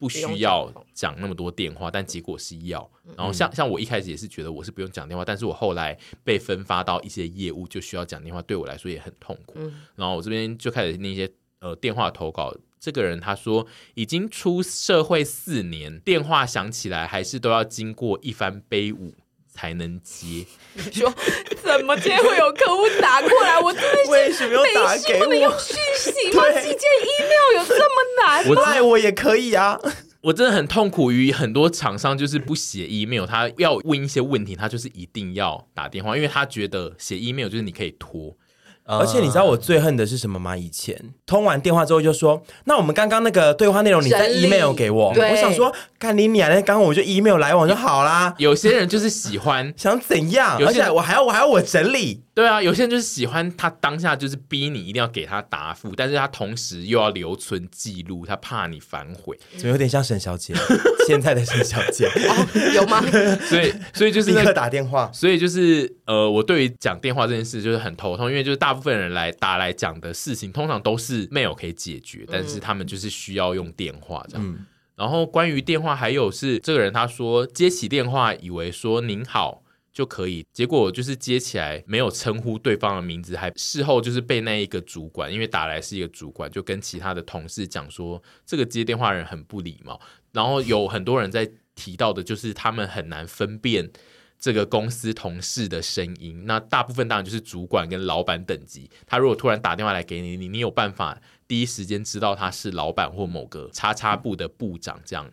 不需要讲那么多电话，但结果是要。然后像像我一开始也是觉得我是不用讲电话，但是我后来被分发到一些业务就需要讲电话，对我来说也很痛苦。然后我这边就开始那些呃电话投稿，这个人他说已经出社会四年，电话响起来还是都要经过一番悲舞。才能接。你 说怎么今天会有客户打过来？我真的是为什么要打给我？不能用讯息吗？寄件 email 有这么难吗？赖我也可以啊。我真的很痛苦于很多厂商就是不写 email，他要问一些问题，他就是一定要打电话，因为他觉得写 email 就是你可以拖。而且你知道我最恨的是什么吗？以前通完电话之后就说：“那我们刚刚那个对话内容，你再 email 给我。”我想说，看你俩那刚刚我就 email 来往就好啦。有些人就是喜欢 想怎样，而且我还要我还要我整理。对啊，有些人就是喜欢他当下就是逼你一定要给他答复，但是他同时又要留存记录，他怕你反悔。怎么有点像沈小姐？现在的沈小姐哦，有吗？所以所以就是立刻打电话。所以就是呃，我对于讲电话这件事就是很头痛，因为就是大部分人来打来讲的事情，通常都是 mail 可以解决，但是他们就是需要用电话这样。嗯、然后关于电话，还有是这个人他说接起电话，以为说您好。就可以，结果就是接起来没有称呼对方的名字，还事后就是被那一个主管，因为打来是一个主管，就跟其他的同事讲说这个接电话人很不礼貌。然后有很多人在提到的，就是他们很难分辨这个公司同事的声音。那大部分当然就是主管跟老板等级。他如果突然打电话来给你，你你有办法第一时间知道他是老板或某个叉叉部的部长，这样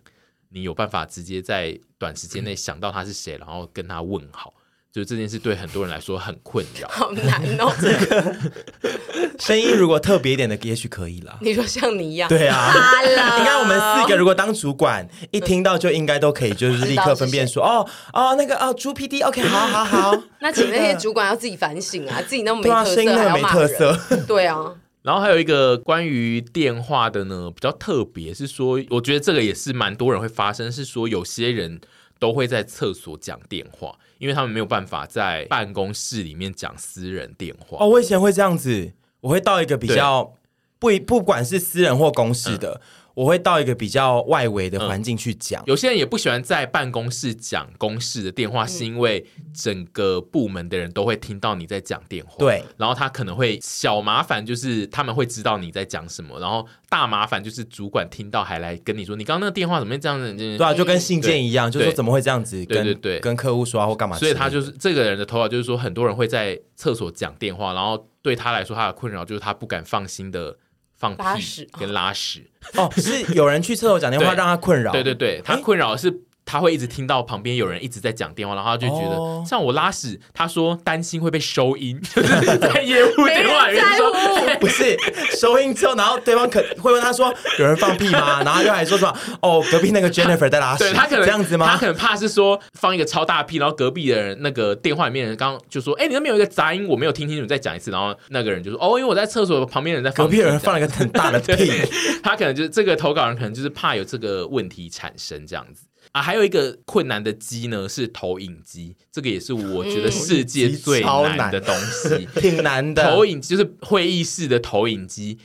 你有办法直接在短时间内想到他是谁，然后跟他问好。就这件事对很多人来说很困扰，好难哦。这 个声音如果特别一点的，也许可以啦。你说像你一样，对啊。你看我们四个如果当主管，一听到就应该都可以，就是立刻分辨说，哦哦，那个哦，猪 PD，OK，好好好。那请那些主管要自己反省啊，自己那么没特色，声音那么没特色，对啊。然后还有一个关于电话的呢，比较特别是说，我觉得这个也是蛮多人会发生，是说有些人都会在厕所讲电话。因为他们没有办法在办公室里面讲私人电话哦，我以前会这样子，我会到一个比较不不管是私人或公事的。嗯我会到一个比较外围的环境去讲。嗯。有些人也不喜欢在办公室讲公事的电话，是因为整个部门的人都会听到你在讲电话。对，然后他可能会小麻烦，就是他们会知道你在讲什么，然后大麻烦就是主管听到还来跟你说，你刚刚那个电话怎么会这样子？对啊，就跟信件一样，就是说怎么会这样子跟？对对对，跟客户说或干嘛？所以他就是这个人的头脑，就是说很多人会在厕所讲电话，然后对他来说，他的困扰就是他不敢放心的。放屁跟拉屎哦，是有人去厕所讲电话让他困扰。对对对，他困扰的是。他会一直听到旁边有人一直在讲电话，然后他就觉得像我拉屎，他说担心会被收音，就是在业务电话里面说 不是收音之后，然后对方可会问他说有人放屁吗？然后又还说什么哦，隔壁那个 Jennifer 在拉屎，对他可能这样子吗？他可能怕是说放一个超大屁，然后隔壁的人那个电话里面的人刚刚就说哎，你那边有一个杂音，我没有听清楚，你再讲一次。然后那个人就说哦，因为我在厕所旁边人在放隔壁有人放了一个很大的屁，他可能就是这个投稿人可能就是怕有这个问题产生这样子。啊，还有一个困难的机呢，是投影机，这个也是我觉得世界最难的东西，嗯、挺难的。投影就是会议室的投影机，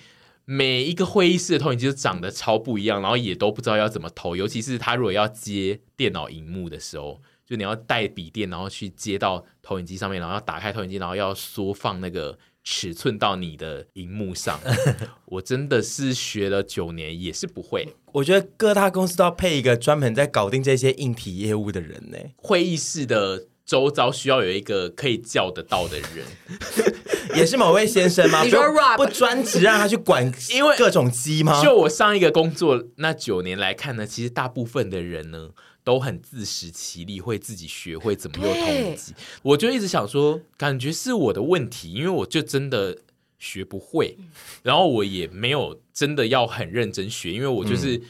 每一个会议室的投影机都长得超不一样，然后也都不知道要怎么投，尤其是他如果要接电脑荧幕的时候，就你要带笔电，然后去接到投影机上面，然后要打开投影机，然后要缩放那个。尺寸到你的荧幕上，我真的是学了九年也是不会。我觉得各大公司都要配一个专门在搞定这些硬体业务的人呢。会议室的周遭需要有一个可以叫得到的人，也是某位先生吗？你说 Rob 不专职让他去管，因为各种机吗？就我上一个工作那九年来看呢，其实大部分的人呢。都很自食其力，会自己学会怎么用投影机。我就一直想说，感觉是我的问题，因为我就真的学不会，然后我也没有真的要很认真学，因为我就是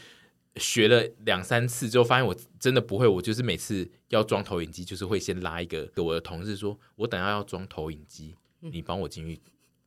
学了两三次之后，发现我真的不会。我就是每次要装投影机，就是会先拉一个给我的同事说，我等下要装投影机，你帮我进去。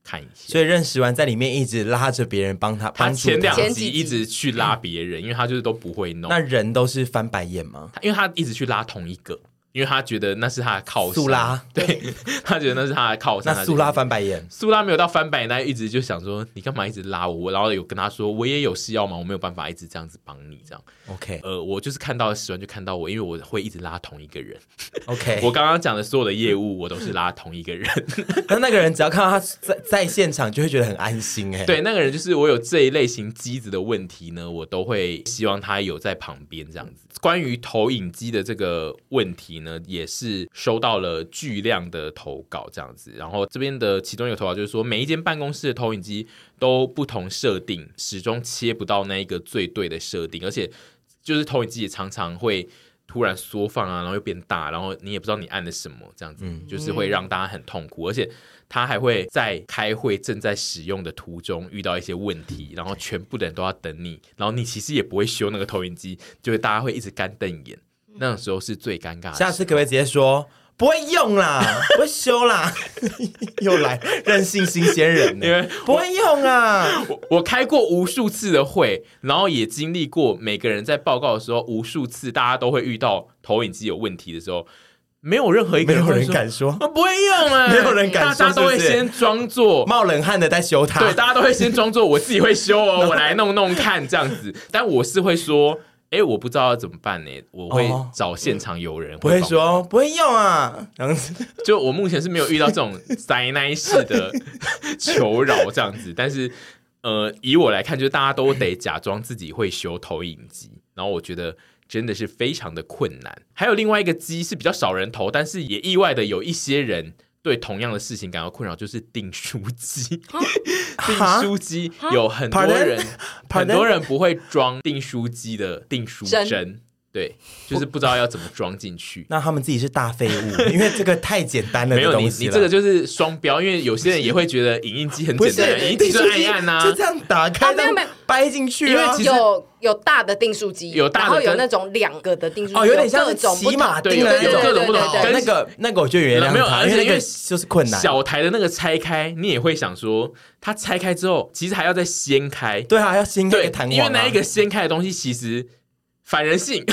看一下，所以认识完在里面一直拉着别人帮他，他前两集一直去拉别人，因为他就是都不会弄。那人都是翻白眼吗？因为他一直去拉同一个。因为他觉得那是他的靠山，苏拉，对，他觉得那是他的靠山。那苏拉翻白眼，苏拉没有到翻白眼，他一直就想说，你干嘛一直拉我？然后有跟他说，我也有事要忙，我没有办法一直这样子帮你这样。OK，呃，我就是看到喜欢就看到我，因为我会一直拉同一个人。OK，我刚刚讲的所有的业务，我都是拉同一个人。那那个人只要看到他在在现场，就会觉得很安心哎。对，那个人就是我有这一类型机子的问题呢，我都会希望他有在旁边这样子。关于投影机的这个问题呢，也是收到了巨量的投稿，这样子。然后这边的其中一个投稿就是说，每一间办公室的投影机都不同设定，始终切不到那一个最对的设定，而且就是投影机也常常会突然缩放啊，然后又变大，然后你也不知道你按的什么，这样子，就是会让大家很痛苦，而且。他还会在开会正在使用的途中遇到一些问题，然后全部的人都要等你，然后你其实也不会修那个投影机，就是大家会一直干瞪眼，那种时候是最尴尬的。下次可不可以直接说不会用啦，不会修啦？又来任性新鲜人，因为不会用啊。我我开过无数次的会，然后也经历过每个人在报告的时候，无数次大家都会遇到投影机有问题的时候。没有任何一个人，没有人敢说，我不会用啊。没有人敢说，大家都会先装作冒冷汗的在修它。对，大家都会先装作我自己会修哦，我来弄弄看这样子。但我是会说，哎，我不知道要怎么办呢？我会找现场有人。不会说不会用啊，这样子。就我目前是没有遇到这种灾难式的求饶这样子。但是，呃，以我来看，就是大家都得假装自己会修投影机，然后我觉得。真的是非常的困难。还有另外一个机是比较少人投，但是也意外的有一些人对同样的事情感到困扰，就是订书机。订书机有很多人，很多人不会装订书机的订书针。对，就是不知道要怎么装进去。那他们自己是大废物，因为这个太简单了。没有你，你这个就是双标，因为有些人也会觉得影印机很简单，影印机就按一按呐，就这样打开，没有没有掰进去。因为其实有有大的订书机，有大的，然后有那种两个的订书机，哦，有点像骑马钉的那种，各种不同。那个那个我就原谅，没有，而且因为就是困难。小台的那个拆开，你也会想说，它拆开之后，其实还要再掀开。对啊，要掀开弹簧。因为那一个掀开的东西，其实。反人性，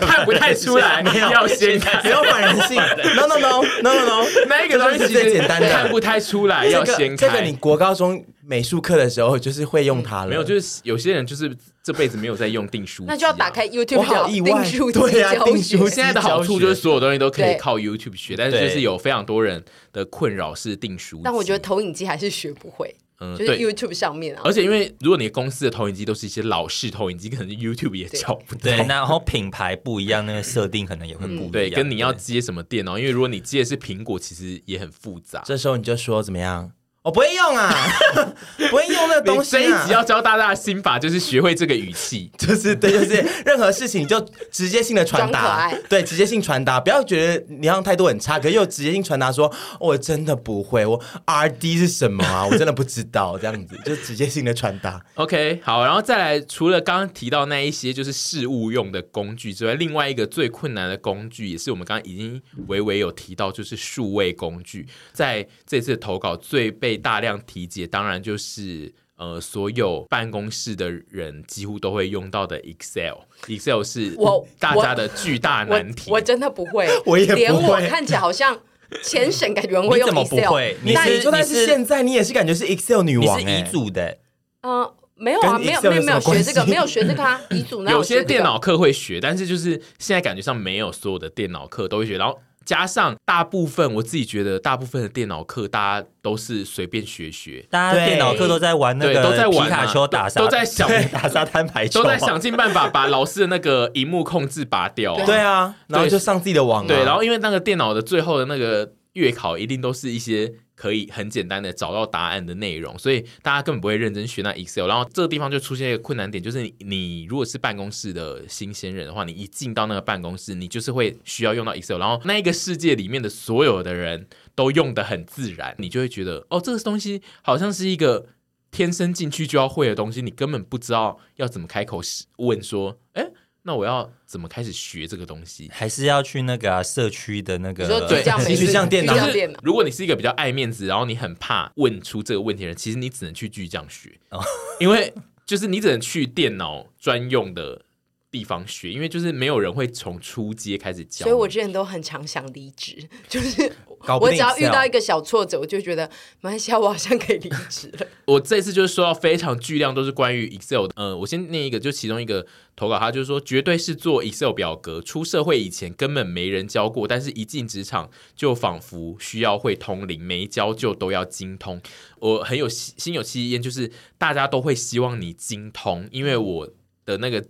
看不太出来。没有要先看，没有反人性。No no no no no no，那一个东西其实最简单的，看不太出来要先看。这个你国高中美术课的时候就是会用它了。没有，就是有些人就是这辈子没有在用订书，那就要打开 YouTube。我好意外，对呀，订书现在的好处就是所有东西都可以靠 YouTube 学，但是就是有非常多人的困扰是订书。但我觉得投影机还是学不会。嗯，就是 YouTube 上面啊，而且因为如果你公司的投影机都是一些老式投影机，可能 YouTube 也找不到。对，然后品牌不一样，那个设定可能也会不一样。嗯、对，跟你要接什么电脑，因为如果你接的是苹果，其实也很复杂。这时候你就说怎么样？我不会用啊，不会用那个东西。这一集要教大家的心法就是学会这个语气，就是对，就是任何事情就直接性的传达，对，直接性传达，不要觉得你好像态度很差，可是又直接性传达说，我真的不会，我 R D 是什么啊？我真的不知道，这样子就直接性的传达。OK，好，然后再来，除了刚刚提到那一些就是事务用的工具之外，另外一个最困难的工具，也是我们刚刚已经微微有提到，就是数位工具，在这次投稿最被被大量提解，当然就是呃，所有办公室的人几乎都会用到的 Excel。Excel 是我大家的巨大难题。我，我，我真的不会，我也不会。连我看起来好像前省感觉会用 Excel。你怎么不会？你是你，但是现在你也是感觉是 Excel 女王，欸，你是遗嘱的。嗯、呃，没有啊，没有没有没有学这个，没有学这个啊。遗嘱有些电脑课会学，但是就是现在感觉上没有所有的电脑课都会学，然后。加上大部分，我自己觉得大部分的电脑课，大家都是随便学学。大家电脑课都在玩那个，都在玩皮卡丘打沙，都在想 打沙滩排球，都在想尽办法把老师的那个荧幕控制拔掉。对啊，然后就上自己的网。对，然后因为那个电脑的最后的那个月考，一定都是一些。可以很简单的找到答案的内容，所以大家根本不会认真学那 Excel。然后这个地方就出现一个困难点，就是你，如果是办公室的新鲜人的话，你一进到那个办公室，你就是会需要用到 Excel。然后那一个世界里面的所有的人都用得很自然，你就会觉得哦，这个东西好像是一个天生进去就要会的东西，你根本不知道要怎么开口问说，诶。那我要怎么开始学这个东西？还是要去那个、啊、社区的那个？对，去像电脑。如果你是一个比较爱面子，然后你很怕问出这个问题的人，其实你只能去巨匠学，哦、因为就是你只能去电脑专用的地方学，因为就是没有人会从初阶开始教。所以我之前都很常想离职，就是。我只要遇到一个小挫折，我就觉得马来西亚我好像可以离职了。我这次就是说到非常巨量，都是关于 Excel 的。嗯、呃，我先念一个，就其中一个投稿，他就是说，绝对是做 Excel 表格，出社会以前根本没人教过，但是一进职场就仿佛需要会通灵，没教就都要精通。我很有心有戚戚焉，就是大家都会希望你精通，因为我的那个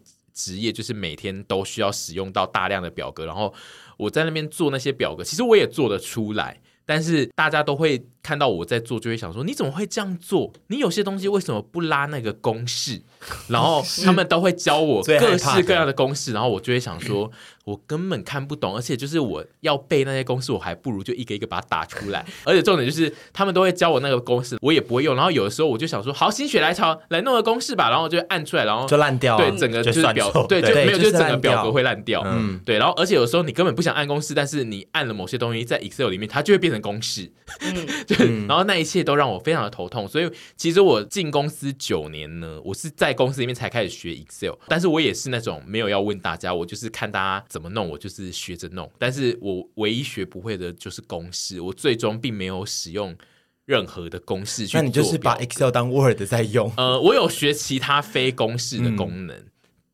职业就是每天都需要使用到大量的表格，然后。我在那边做那些表格，其实我也做得出来，但是大家都会看到我在做，就会想说：你怎么会这样做？你有些东西为什么不拉那个公式？然后他们都会教我各式各样的公式，然后我就会想说。我根本看不懂，而且就是我要背那些公式，我还不如就一个一个把它打出来。而且重点就是他们都会教我那个公式，我也不会用。然后有的时候我就想说，好，心血来潮来弄个公式吧，然后就按出来，然后就烂掉。对，整个就是表，对，就没有，就整个表格会烂掉。嗯，对。然后而且有时候你根本不想按公式，但是你按了某些东西在 Excel 里面，它就会变成公式。嗯，就然后那一切都让我非常的头痛。所以其实我进公司九年呢，我是在公司里面才开始学 Excel，但是我也是那种没有要问大家，我就是看大家怎么弄，我就是。学着弄，但是我唯一学不会的就是公式，我最终并没有使用任何的公式去。那你就是把 Excel 当 Word 在用？呃，我有学其他非公式的功能，嗯、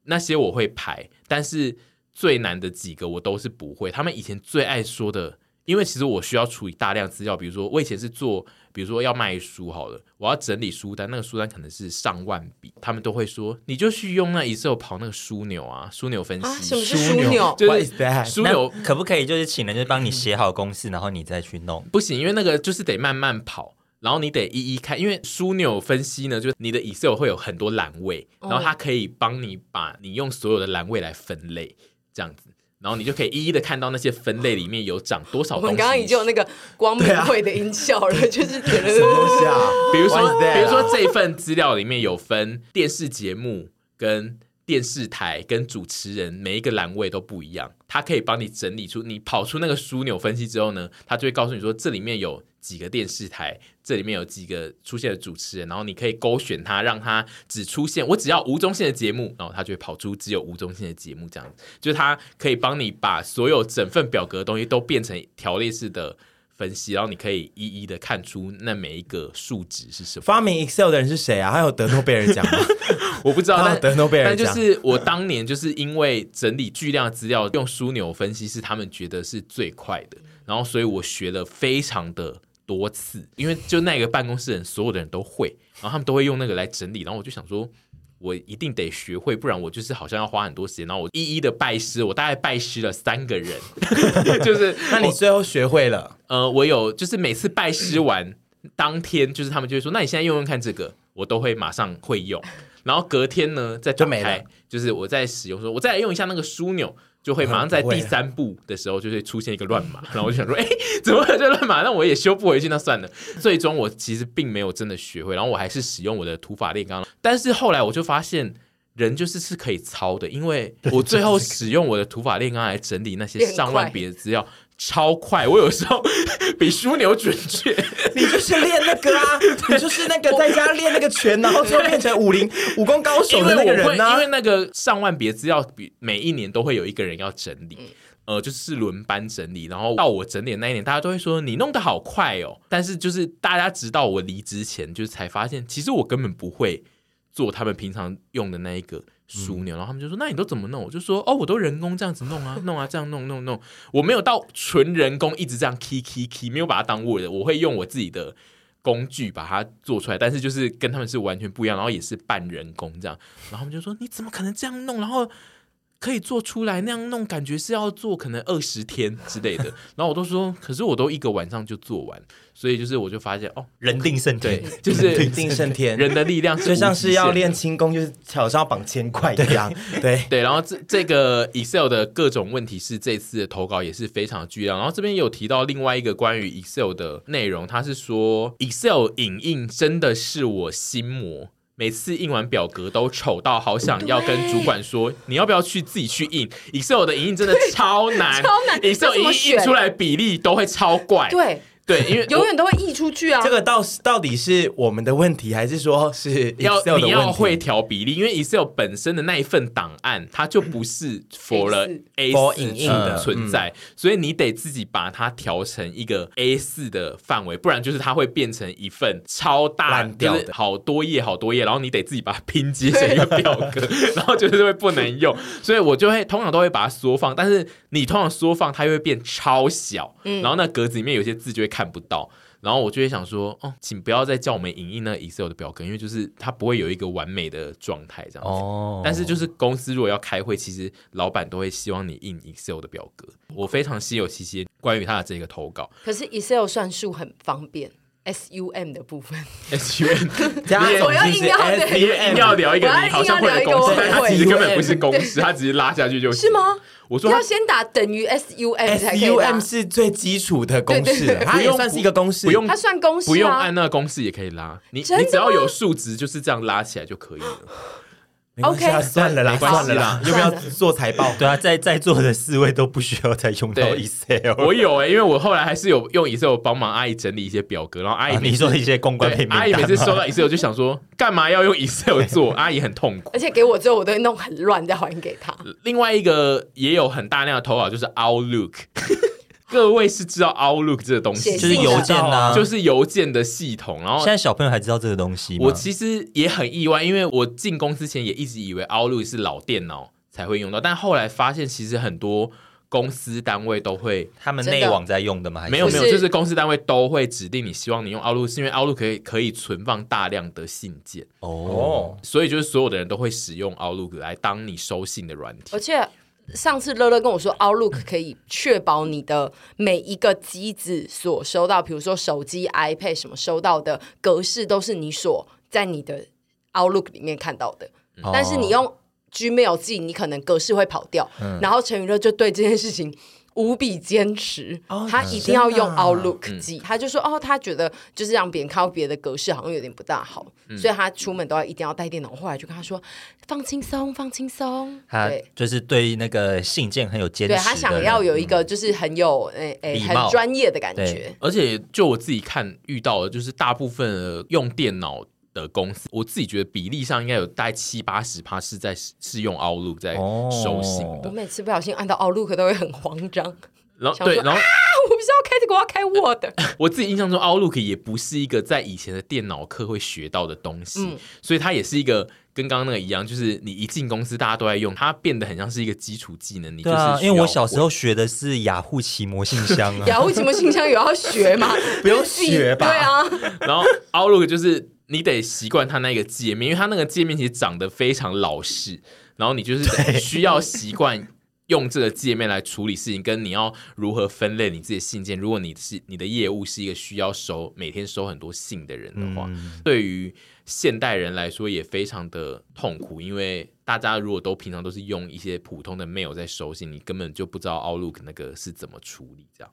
那些我会排，但是最难的几个我都是不会。他们以前最爱说的因为其实我需要处理大量资料，比如说我以前是做。比如说要卖书好了，我要整理书单，那个书单可能是上万笔，他们都会说，你就去用那 Excel 跑那个枢纽啊，枢纽分析。啊、什么是枢纽？就是枢纽可不可以就是请人就帮你写好公式，然后你再去弄？不行，因为那个就是得慢慢跑，然后你得一一看，因为枢纽分析呢，就是你的 Excel 会有很多栏位，然后它可以帮你把你用所有的栏位来分类，这样子。然后你就可以一一的看到那些分类里面有长多少东西。我们刚刚已经有那个光明会的音效了，啊、就是觉得什么东西啊？比如说，比如说这份资料里面有分电视节目跟电视台跟主持人，每一个栏位都不一样。它可以帮你整理出，你跑出那个枢纽分析之后呢，它就会告诉你说这里面有。几个电视台，这里面有几个出现的主持人，然后你可以勾选他，让他只出现我只要吴宗宪的节目，然后他就会跑出只有吴宗宪的节目，这样子，就是他可以帮你把所有整份表格的东西都变成条列式的分析，然后你可以一一的看出那每一个数值是什么。发明 Excel 的人是谁啊？还有得诺贝尔奖吗？我不知道，但得诺贝尔奖。但就是我当年就是因为整理巨量资料，用枢纽分析是他们觉得是最快的，然后所以我学了非常的。多次，因为就那个办公室人，所有的人都会，然后他们都会用那个来整理，然后我就想说，我一定得学会，不然我就是好像要花很多时间，然后我一一的拜师，我大概拜师了三个人，就是 那你最后学会了？呃，我有，就是每次拜师完当天，就是他们就会说，那你现在用用看这个，我都会马上会用，然后隔天呢再就没了，就是我在使用说，我再来用一下那个枢纽。就会马上在第三步的时候就会出现一个乱码，然后我就想说，哎，怎么会这乱码？那我也修不回去，那算了。最终我其实并没有真的学会，然后我还是使用我的土法炼钢。但是后来我就发现，人就是是可以操的，因为我最后使用我的土法炼钢来整理那些上万笔的资料。超快，我有时候 比枢纽准确。你就是练那个啊，你就是那个在家练那个拳，然后最后变成武林武功高手的那个人呢、啊？因为那个上万别资料，比每一年都会有一个人要整理，呃，就是轮班整理。然后到我整理的那一年，大家都会说你弄得好快哦。但是就是大家直到我离职前，就是才发现，其实我根本不会做他们平常用的那一个。枢纽，然后他们就说：“那你都怎么弄？”我就说：“哦，我都人工这样子弄啊，弄啊，这样弄弄弄。我没有到纯人工，一直这样 key key key，没有把它当 Word。我会用我自己的工具把它做出来，但是就是跟他们是完全不一样，然后也是半人工这样。然后他们就说：‘你怎么可能这样弄？’然后。可以做出来那样弄，感觉是要做可能二十天之类的。然后我都说，可是我都一个晚上就做完，所以就是我就发现哦，人定胜天，就是人定胜天，人的力量就像是要练轻功，就是脚上要绑千块一样。对对，然后这这个 Excel 的各种问题是这次的投稿也是非常的巨量。然后这边有提到另外一个关于 Excel 的内容，他是说 Excel 影印真的是我心魔。每次印完表格都丑到好想要跟主管说，你要不要去自己去印？Excel 的影印真的超难，超难，Excel 影印印出来比例都会超怪。对。对，因为 永远都会溢出去啊。这个到到底是我们的问题，还是说是？要你要会调比例，因为 Excel 本身的那一份档案，它就不是 for 了 A 四的存在，所以你得自己把它调成一个 A 四的范围，不然就是它会变成一份超大的好多页好多页，然后你得自己把它拼接成一个表格，然后就是会不能用。所以我就会通常都会把它缩放，但是你通常缩放它又会变超小，然后那格子里面有些字就会。看不到，然后我就会想说，哦，请不要再叫我们影印那个 Excel 的表格，因为就是它不会有一个完美的状态这样子。哦。但是就是公司如果要开会，其实老板都会希望你印 Excel 的表格。我非常稀有期间关于他的这个投稿。可是 Excel 算数很方便，SUM 的部分，SUM，我 要硬要硬要聊一个你好像会的公司，但它其实根本不是公司，它只是拉下去就行。是吗？我说要先打等于 SUM，SUM 是最基础的公式，它也算是一个公式，不用它算公式，不用按那个公式也可以拉，你你只要有数值就是这样拉起来就可以了。OK，算了啦，算了啦，要不要做财报？对啊，在在座的四位都不需要再用到 Excel。我有哎，因为我后来还是有用 Excel 帮忙阿姨整理一些表格，然后阿姨你说一些公关片，阿姨每次收到 Excel 就想说，干嘛要用 Excel 做？阿姨很痛苦，而且给我之后我都会弄很乱，再还给他。另外一个也有很大量的投稿，就是 Outlook。各位是知道 Outlook 这个东西，就是邮件啊，就是邮件的系统。然后现在小朋友还知道这个东西吗？我其实也很意外，因为我进公司前也一直以为 Outlook 是老电脑才会用到，但后来发现其实很多公司单位都会，他们内网在用的吗？没有没有，就是公司单位都会指定你希望你用 Outlook，是因为 Outlook 可以可以存放大量的信件哦，所以就是所有的人都会使用 Outlook 来当你收信的软体。而且上次乐乐跟我说，Outlook 可以确保你的每一个机子所收到，比如说手机、iPad 什么收到的格式都是你所在你的 Outlook 里面看到的，哦、但是你用 Gmail 寄，你可能格式会跑掉。嗯、然后陈宇乐就对这件事情无比坚持，哦、他一定要用 Outlook 记。嗯、他就说：“哦，他觉得就是让别人看到别的格式好像有点不大好，嗯、所以他出门都要一定要带电脑。”后来就跟他说：“放轻松，放轻松。”他就是对那个信件很有坚持，对他想要有一个就是很有诶诶很专业的感觉。而且就我自己看遇到的，就是大部分用电脑。的公司，我自己觉得比例上应该有大概七八十趴是在是用 Outlook 在收信的。我每次不小心按到 Outlook 都会很慌张，然后对，然后啊，我不是要开这个，我要开 Word。我自己印象中 Outlook 也不是一个在以前的电脑课会学到的东西，嗯、所以它也是一个跟刚刚那个一样，就是你一进公司大家都在用，它变得很像是一个基础技能。你就是、啊、因为我小时候学的是雅虎奇摩信箱、啊，雅虎奇摩信箱有要学吗？不用学吧？对啊，然后 Outlook 就是。你得习惯它那个界面，因为它那个界面其实长得非常老式，然后你就是需要习惯用这个界面来处理事情，跟你要如何分类你自己的信件。如果你是你的业务是一个需要收每天收很多信的人的话，嗯、对于现代人来说也非常的痛苦，因为大家如果都平常都是用一些普通的 mail 在收信，你根本就不知道 Outlook 那个是怎么处理这样。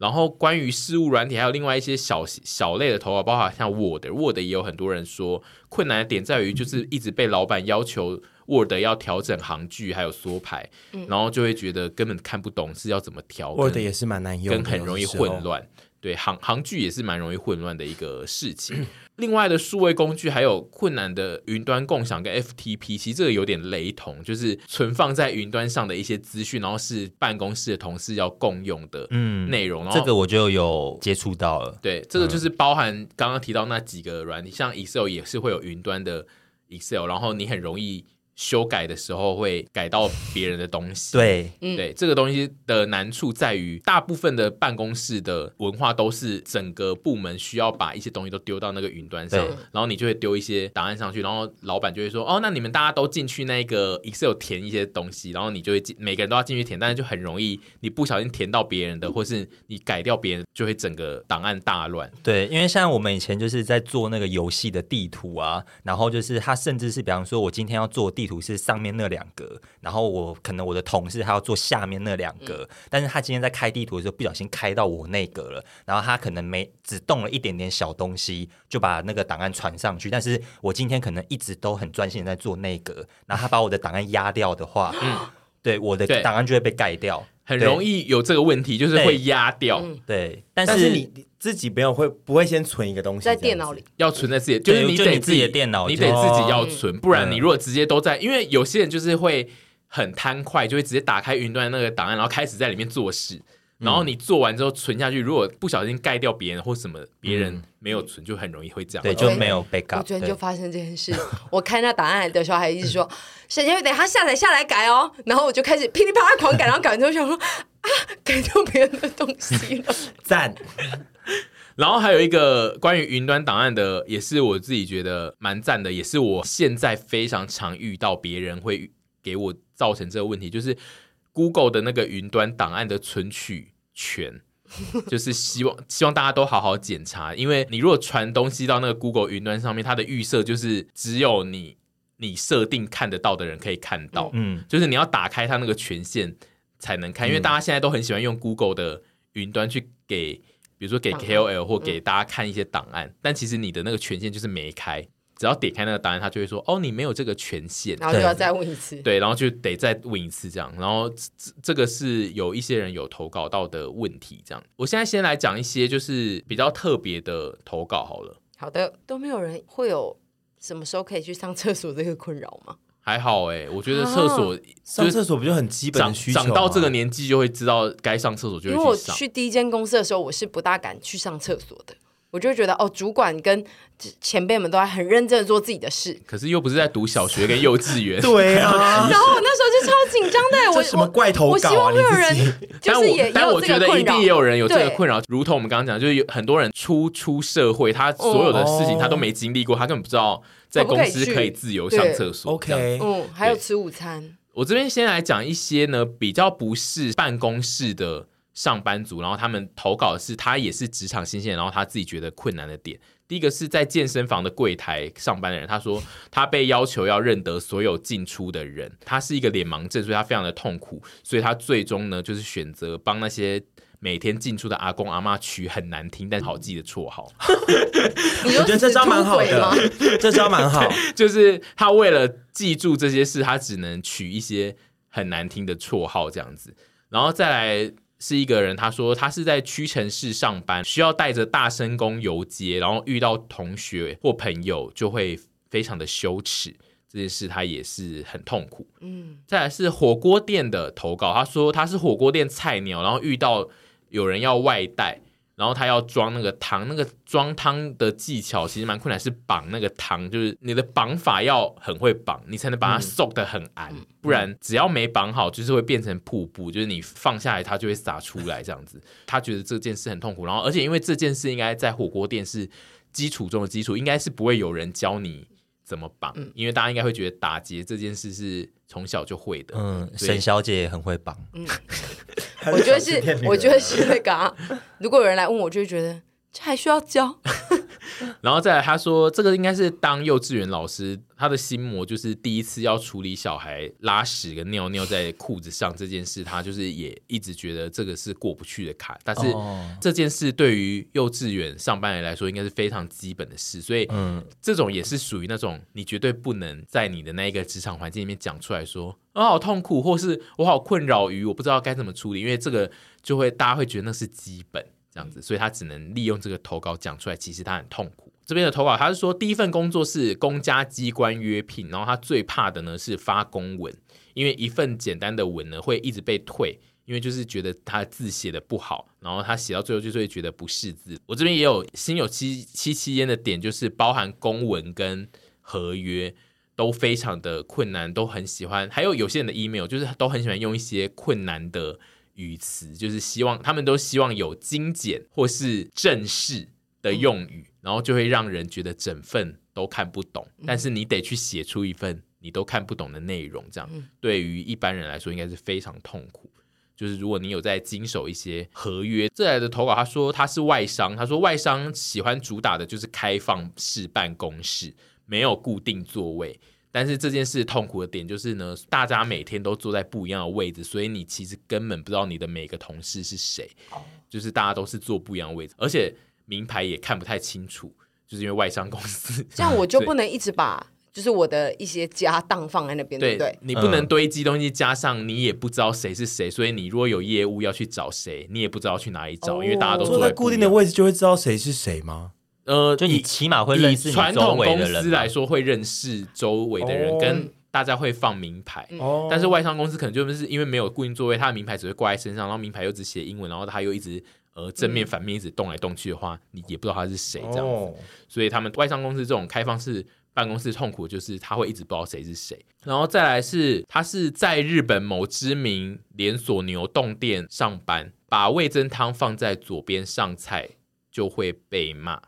然后关于事务软体，还有另外一些小小类的投稿，包括像 Word，Word 也有很多人说困难的点在于，就是一直被老板要求 Word 要调整行距，还有缩排，嗯、然后就会觉得根本看不懂是要怎么调。Word 也是蛮难用，跟很容易混乱。对，行行距也是蛮容易混乱的一个事情。另外的数位工具还有困难的云端共享跟 FTP，其实这个有点雷同，就是存放在云端上的一些资讯，然后是办公室的同事要共用的内容。嗯、这个我就有接触到了。对，这个就是包含刚刚提到那几个软体，嗯、像 Excel 也是会有云端的 Excel，然后你很容易。修改的时候会改到别人的东西，对，对，这个东西的难处在于，大部分的办公室的文化都是整个部门需要把一些东西都丢到那个云端上，然后你就会丢一些档案上去，然后老板就会说，哦，那你们大家都进去那个 Excel 填一些东西，然后你就会进，每个人都要进去填，但是就很容易，你不小心填到别人的，或是你改掉别人，就会整个档案大乱。对，因为像我们以前就是在做那个游戏的地图啊，然后就是他甚至是比方说，我今天要做地图。是上面那两格，然后我可能我的同事他要做下面那两格，嗯、但是他今天在开地图的时候不小心开到我那格了，然后他可能没只动了一点点小东西，就把那个档案传上去，但是我今天可能一直都很专心在做那格，然后他把我的档案压掉的话，嗯，对，我的档案就会被盖掉，很容易有这个问题，就是会压掉，对，对，但是，你。自己没有会不会先存一个东西在电脑里？要存在自己，就是你得自己的电脑，你得自己要存，不然你如果直接都在，因为有些人就是会很贪快，就会直接打开云端那个档案，然后开始在里面做事，然后你做完之后存下去，如果不小心盖掉别人或什么，别人没有存，就很容易会这样，对，就没有 backup。我昨天就发生这件事，我看那档案的时候还一直说，沈杰，等下下载下来改哦，然后我就开始噼里啪啦狂改，然后改完之后想说啊，改掉别人的东西了，赞。然后还有一个关于云端档案的，也是我自己觉得蛮赞的，也是我现在非常常遇到别人会给我造成这个问题，就是 Google 的那个云端档案的存取权，就是希望希望大家都好好检查，因为你如果传东西到那个 Google 云端上面，它的预设就是只有你你设定看得到的人可以看到，嗯，就是你要打开它那个权限才能看，因为大家现在都很喜欢用 Google 的云端去给。比如说给 KOL 或给大家看一些档案，嗯、但其实你的那个权限就是没开，只要点开那个答案，他就会说：“哦，你没有这个权限。”然后就要再问一次。对，然后就得再问一次这样。然后这这个是有一些人有投稿到的问题，这样。我现在先来讲一些就是比较特别的投稿好了。好的，都没有人会有什么时候可以去上厕所这个困扰吗？还好哎、欸，我觉得厕所、啊、上厕所不就很基本的需求吗？长到这个年纪就会知道该上厕所就会去上。因为我去第一间公司的时候，我是不大敢去上厕所的。我就觉得哦，主管跟前辈们都在很认真的做自己的事。可是又不是在读小学跟幼稚园。对啊。然后我那时候就超紧张的。我什么怪投稿啊？我希望会有人，就是也但我觉得一定也有人有这个困扰，如同我们刚刚讲，就是有很多人初出社会，他所有的事情他都没经历过，他根本不知道在公司可以自由上厕所。OK，嗯，还有吃午餐。我这边先来讲一些呢，比较不是办公室的上班族，然后他们投稿的是他也是职场新鲜人，然后他自己觉得困难的点。第一个是在健身房的柜台上班的人，他说他被要求要认得所有进出的人，他是一个脸盲症，所以他非常的痛苦，所以他最终呢就是选择帮那些每天进出的阿公阿妈取很难听但好记的绰号。我觉得这招蛮好的，这招蛮好，就是他为了记住这些事，他只能取一些很难听的绰号这样子，然后再来。是一个人，他说他是在屈臣氏上班，需要带着大声公游街，然后遇到同学或朋友就会非常的羞耻，这件事他也是很痛苦。嗯，再来是火锅店的投稿，他说他是火锅店菜鸟，然后遇到有人要外带。然后他要装那个汤，那个装汤的技巧其实蛮困难，是绑那个汤，就是你的绑法要很会绑，你才能把它收得很安，嗯、不然只要没绑好，就是会变成瀑布，就是你放下来它就会洒出来这样子。他觉得这件事很痛苦，然后而且因为这件事应该在火锅店是基础中的基础，应该是不会有人教你怎么绑，嗯、因为大家应该会觉得打结这件事是从小就会的。嗯，沈小姐也很会绑。嗯。我觉得是，我觉得是那个啊。如果有人来问我，就会觉得这还需要教。然后再来，他说这个应该是当幼稚园老师，他的心魔就是第一次要处理小孩拉屎跟尿尿在裤子上这件事，他就是也一直觉得这个是过不去的坎。但是这件事对于幼稚园上班人来说，应该是非常基本的事，所以嗯，这种也是属于那种你绝对不能在你的那一个职场环境里面讲出来说。我好痛苦，或是我好困扰于我不知道该怎么处理，因为这个就会大家会觉得那是基本这样子，所以他只能利用这个投稿讲出来。其实他很痛苦。这边的投稿他是说，第一份工作是公家机关约聘，然后他最怕的呢是发公文，因为一份简单的文呢会一直被退，因为就是觉得他字写的不好，然后他写到最后就是会觉得不识字。我这边也有心有戚戚戚焉的点，就是包含公文跟合约。都非常的困难，都很喜欢。还有有些人的 email 就是都很喜欢用一些困难的语词，就是希望他们都希望有精简或是正式的用语，然后就会让人觉得整份都看不懂。但是你得去写出一份你都看不懂的内容，这样对于一般人来说应该是非常痛苦。就是如果你有在经手一些合约，这来的投稿他说他是外商，他说外商喜欢主打的就是开放式办公室。没有固定座位，但是这件事痛苦的点就是呢，大家每天都坐在不一样的位置，所以你其实根本不知道你的每个同事是谁，就是大家都是坐不一样的位置，而且名牌也看不太清楚，就是因为外商公司。这样我就 不能一直把就是我的一些家当放在那边，对不对？你不能堆积东西，加上你也不知道谁是谁，所以你如果有业务要去找谁，你也不知道去哪里找，因为大家都坐在固定的位置，就会知道谁是谁吗？呃，就你起码会认识传统公司来说，会认识周围的人，跟大家会放名牌。哦，但是外商公司可能就是因为没有固定座位，他的名牌只会挂在身上，然后名牌又只写英文，然后他又一直呃正面反面一直动来动去的话，你也不知道他是谁这样子。所以他们外商公司这种开放式办公室痛苦就是他会一直不知道谁是谁。然后再来是他是在日本某知名连锁牛丼店上班，把味噌汤放在左边上菜就会被骂。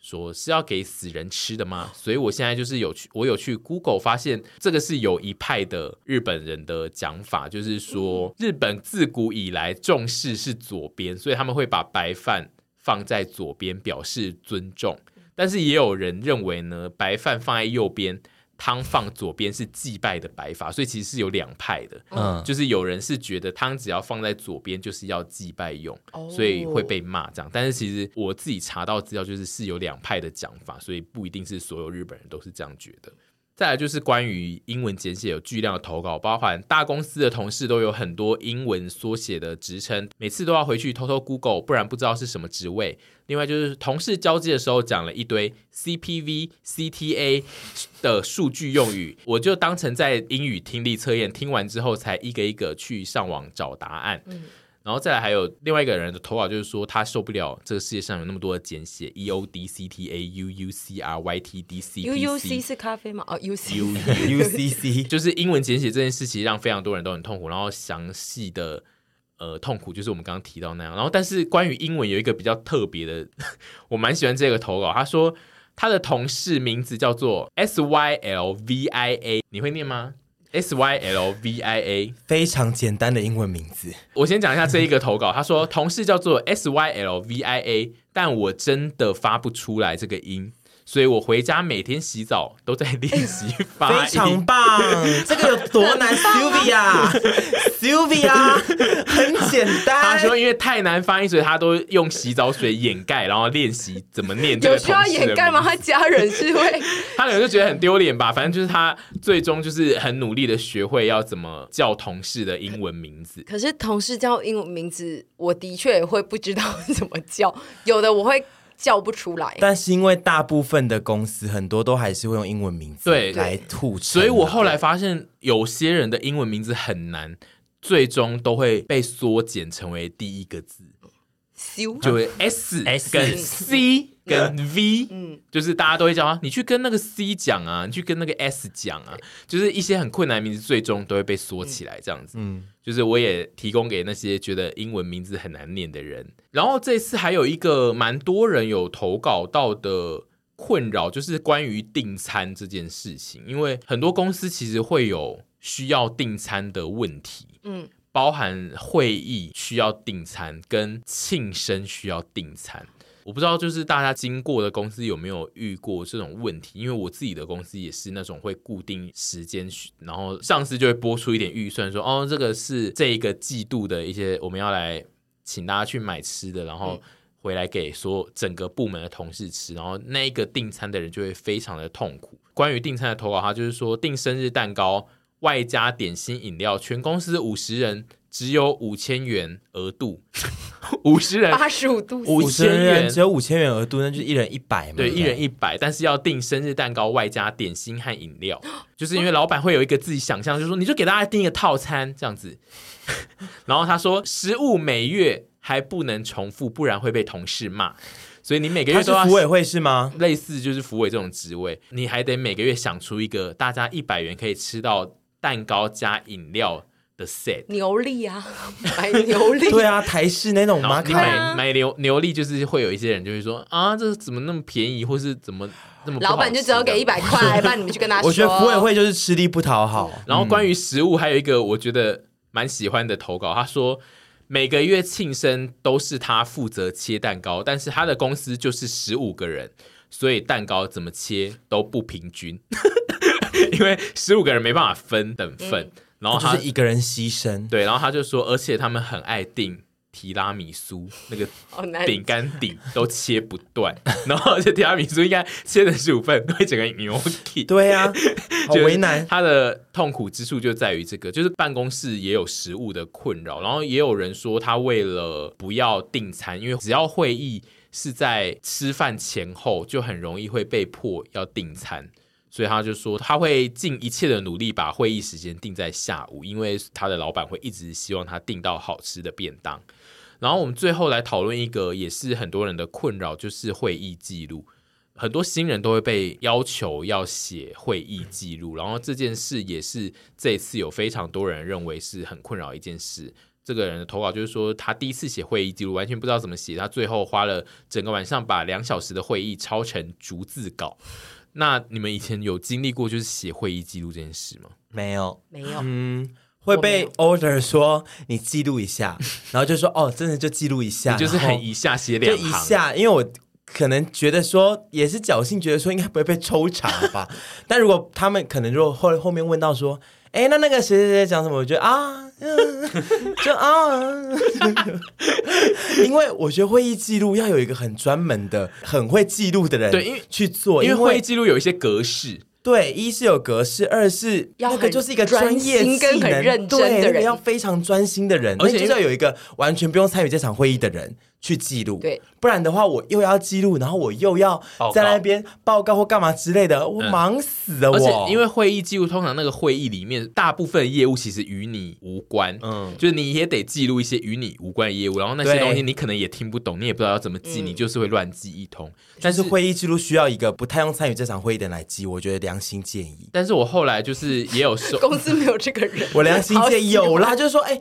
说是要给死人吃的吗？所以我现在就是有去，我有去 Google 发现这个是有一派的日本人的讲法，就是说日本自古以来重视是左边，所以他们会把白饭放在左边表示尊重，但是也有人认为呢，白饭放在右边。汤放左边是祭拜的摆法，所以其实是有两派的。嗯，就是有人是觉得汤只要放在左边就是要祭拜用，哦、所以会被骂这样。但是其实我自己查到资料，就是是有两派的讲法，所以不一定是所有日本人都是这样觉得。再来就是关于英文简写有巨量的投稿，包含大公司的同事都有很多英文缩写的职称，每次都要回去偷偷 Google，不然不知道是什么职位。另外就是同事交接的时候讲了一堆 CPV、CTA 的数据用语，我就当成在英语听力测验，听完之后才一个一个去上网找答案。然后再来还有另外一个人的投稿，就是说他受不了这个世界上有那么多的简写，E O D C T A U U C R Y T D C U U C 是咖啡吗？哦，U C U U C C 就是英文简写这件事情让非常多人都很痛苦，然后详细的呃痛苦就是我们刚刚提到那样。然后但是关于英文有一个比较特别的，我蛮喜欢这个投稿，他说他的同事名字叫做 S Y L V I A，你会念吗？S Y L V I A，非常简单的英文名字。我先讲一下这一个投稿，他说同事叫做 S Y L V I A，但我真的发不出来这个音。所以我回家每天洗澡都在练习发音，非常棒。这个有多难？Sylvia，Sylvia，很简单。他说因为太难发音，所以他都用洗澡水掩盖，然后练习怎么念这个。有需要掩盖吗？他家人是会，他可能就觉得很丢脸吧。反正就是他最终就是很努力的学会要怎么叫同事的英文名字。可是同事叫英文名字，我的确也会不知道怎么叫。有的我会。叫不出来，但是因为大部分的公司很多都还是会用英文名字对。来吐槽，所以我后来发现有些人的英文名字很难，最终都会被缩减成为第一个字，就会 S S 跟 C。跟 V，嗯，就是大家都会叫啊，你去跟那个 C 讲啊，你去跟那个 S 讲啊，就是一些很困难的名字，最终都会被缩起来，这样子。嗯，就是我也提供给那些觉得英文名字很难念的人。然后这次还有一个蛮多人有投稿到的困扰，就是关于订餐这件事情，因为很多公司其实会有需要订餐的问题，嗯，包含会议需要订餐，跟庆生需要订餐。我不知道，就是大家经过的公司有没有遇过这种问题？因为我自己的公司也是那种会固定时间，然后上司就会拨出一点预算，说哦，这个是这一个季度的一些我们要来请大家去买吃的，然后回来给所有整个部门的同事吃，然后那一个订餐的人就会非常的痛苦。关于订餐的投稿，他就是说订生日蛋糕外加点心饮料，全公司五十人。只有五千元额度，五十人八十五度，五千元只有五千元额度，那就是一人一百嘛。对，一人一百，但是要订生日蛋糕外加点心和饮料，就是因为老板会有一个自己想象，就是说你就给大家订一个套餐这样子。然后他说，食物每月还不能重复，不然会被同事骂。所以你每个月都要。服委会是吗？类似就是福委这种职位，你还得每个月想出一个大家一百元可以吃到蛋糕加饮料。的 set 牛力啊，买牛力，对啊，台式那种嘛，你买买牛牛力，就是会有一些人就会说啊，这怎么那么便宜，或是怎么那么老板就只要给一百块，让你们去跟他说。我觉得福委会就是吃力不讨好。然后关于食物，还有一个我觉得蛮喜欢的投稿，他说每个月庆生都是他负责切蛋糕，但是他的公司就是十五个人，所以蛋糕怎么切都不平均，因为十五个人没办法分等份。嗯然后他是一个人牺牲，对，然后他就说，而且他们很爱订提拉米苏，那个饼干底都切不断，然后而且提拉米苏应该切成十五份，会整个牛皮。对呀、啊，好为难。他的痛苦之处就在于这个，就是办公室也有食物的困扰，然后也有人说他为了不要订餐，因为只要会议是在吃饭前后，就很容易会被迫要订餐。所以他就说他会尽一切的努力把会议时间定在下午，因为他的老板会一直希望他订到好吃的便当。然后我们最后来讨论一个也是很多人的困扰，就是会议记录。很多新人都会被要求要写会议记录，然后这件事也是这次有非常多人认为是很困扰一件事。这个人的投稿就是说他第一次写会议记录完全不知道怎么写，他最后花了整个晚上把两小时的会议抄成逐字稿。那你们以前有经历过就是写会议记录这件事吗？没有，没有。嗯，会被 order 说你记录一下，然后就说哦，真的就记录一下，就是很一下写两行，就一下，因为我可能觉得说也是侥幸，觉得说应该不会被抽查吧。但如果他们可能如果后后面问到说。哎，那那个谁谁谁讲什么？我觉得啊，就啊，因为我觉得会议记录要有一个很专门的、很会记录的人对，因为去做，因为会议记录有一些格式。对，一是有格式，二是那个就是一个专业技能，很认真的人，对，要非常专心的人，而且就要有一个完全不用参与这场会议的人去记录，对，不然的话我又要记录，然后我又要在那边报告或干嘛之类的，我忙死了我。而且因为会议记录，通常那个会议里面大部分业务其实与你无关，嗯，就是你也得记录一些与你无关的业务，然后那些东西你可能也听不懂，你也不知道要怎么记，你就是会乱记一通。但是会议记录需要一个不太用参与这场会议的人来记，我觉得良心建议。但是我后来就是也有说，公司没有这个人，我良心建议有啦，就是说，哎，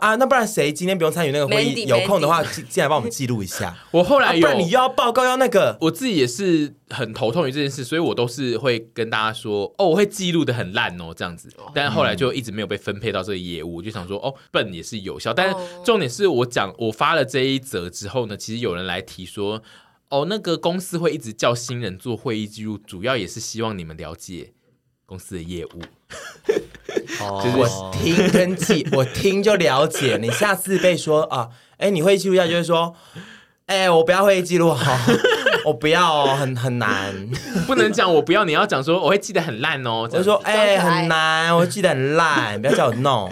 啊，那不然谁今天不用参与那个会议，有空的话进来帮我们记录一下。我后来有，不然你又要报告要那个，我自己也是很头痛于这件事，所以我都是会跟大家说，哦，我会记录的很烂哦，这样子。但后来就一直没有被分配到这个业务，我就想说，哦，笨也是有效。但是重点是我讲，我发了这一则之后呢，其实有人来提说，哦，那个公司会一直叫新人做会议记录，主要也是希望你们了解公司的业务。就 是我听跟记，我听就了解。你下次被说啊，哎，你会记录一下，就是说，哎，我不要会记录好，我不要哦，很很难，不能讲我不要，你要讲说我会记得很烂哦。就是说，哎，很难，我记得很烂，不要叫我弄。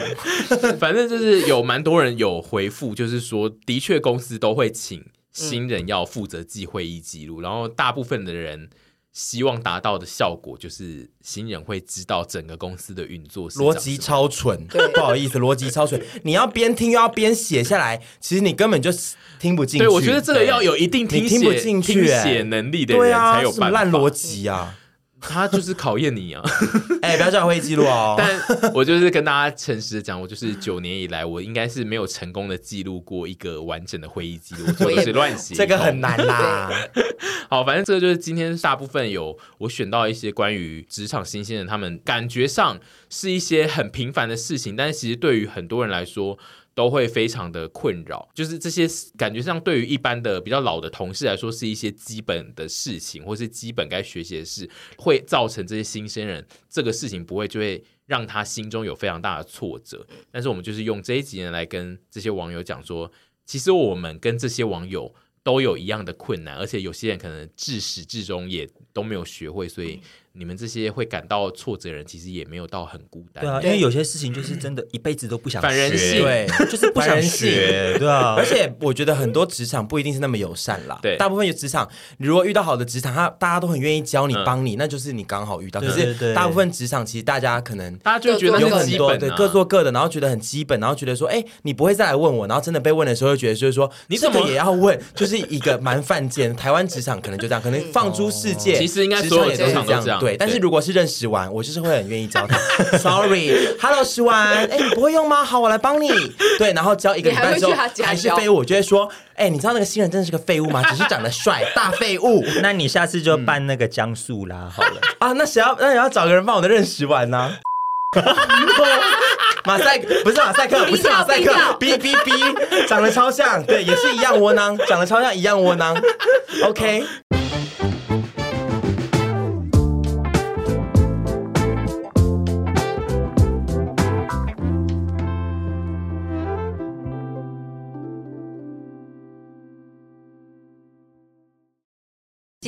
反正就是有蛮多人有回复，就是说，的确公司都会请新人要负责记会议记录，然后大部分的人。希望达到的效果就是新人会知道整个公司的运作，逻辑超蠢。不好意思，逻辑超蠢。你要边听又要边写下来，其实你根本就听不进去。对，我觉得这个要有一定听听不进去写能力的人才有办法。烂逻辑啊！他就是考验你啊！哎、欸，不要叫我会议记录哦。但我就是跟大家诚实的讲，我就是九年以来，我应该是没有成功的记录过一个完整的会议记录，我就是乱写。这个很难啦。好，反正这个就是今天大部分有我选到一些关于职场新鲜人，他们感觉上是一些很平凡的事情，但是其实对于很多人来说。都会非常的困扰，就是这些感觉上对于一般的比较老的同事来说，是一些基本的事情，或是基本该学习的事，会造成这些新鲜人这个事情不会就会让他心中有非常大的挫折。但是我们就是用这一集呢来跟这些网友讲说，其实我们跟这些网友都有一样的困难，而且有些人可能自始至终也都没有学会，所以。你们这些会感到挫折的人，其实也没有到很孤单。对啊，因为有些事情就是真的一辈子都不想学，反人性，对，就是不想学，对啊。而且我觉得很多职场不一定是那么友善啦。对，大部分有职场，你如果遇到好的职场，他大家都很愿意教你、帮你，那就是你刚好遇到。可是大部分职场其实大家可能大家就觉得有很多对各做各的，然后觉得很基本，然后觉得说，哎，你不会再来问我，然后真的被问的时候，又觉得就是说，你怎么也要问，就是一个蛮犯贱。台湾职场可能就这样，可能放诸世界，其实应该所有职场都这样。对，但是如果是认识完，我就是会很愿意教他。Sorry，Hello，石完，哎，你不会用吗？好，我来帮你。对，然后教一个礼拜之后还是废物，我就会说，哎，你知道那个新人真的是个废物吗？只是长得帅，大废物。那你下次就办那个江素啦，好了啊。那谁要？那你要找个人帮我的认识完呢？马赛不是马赛克，不是马赛克，B B B，长得超像，对，也是一样窝囊，长得超像一样窝囊。OK。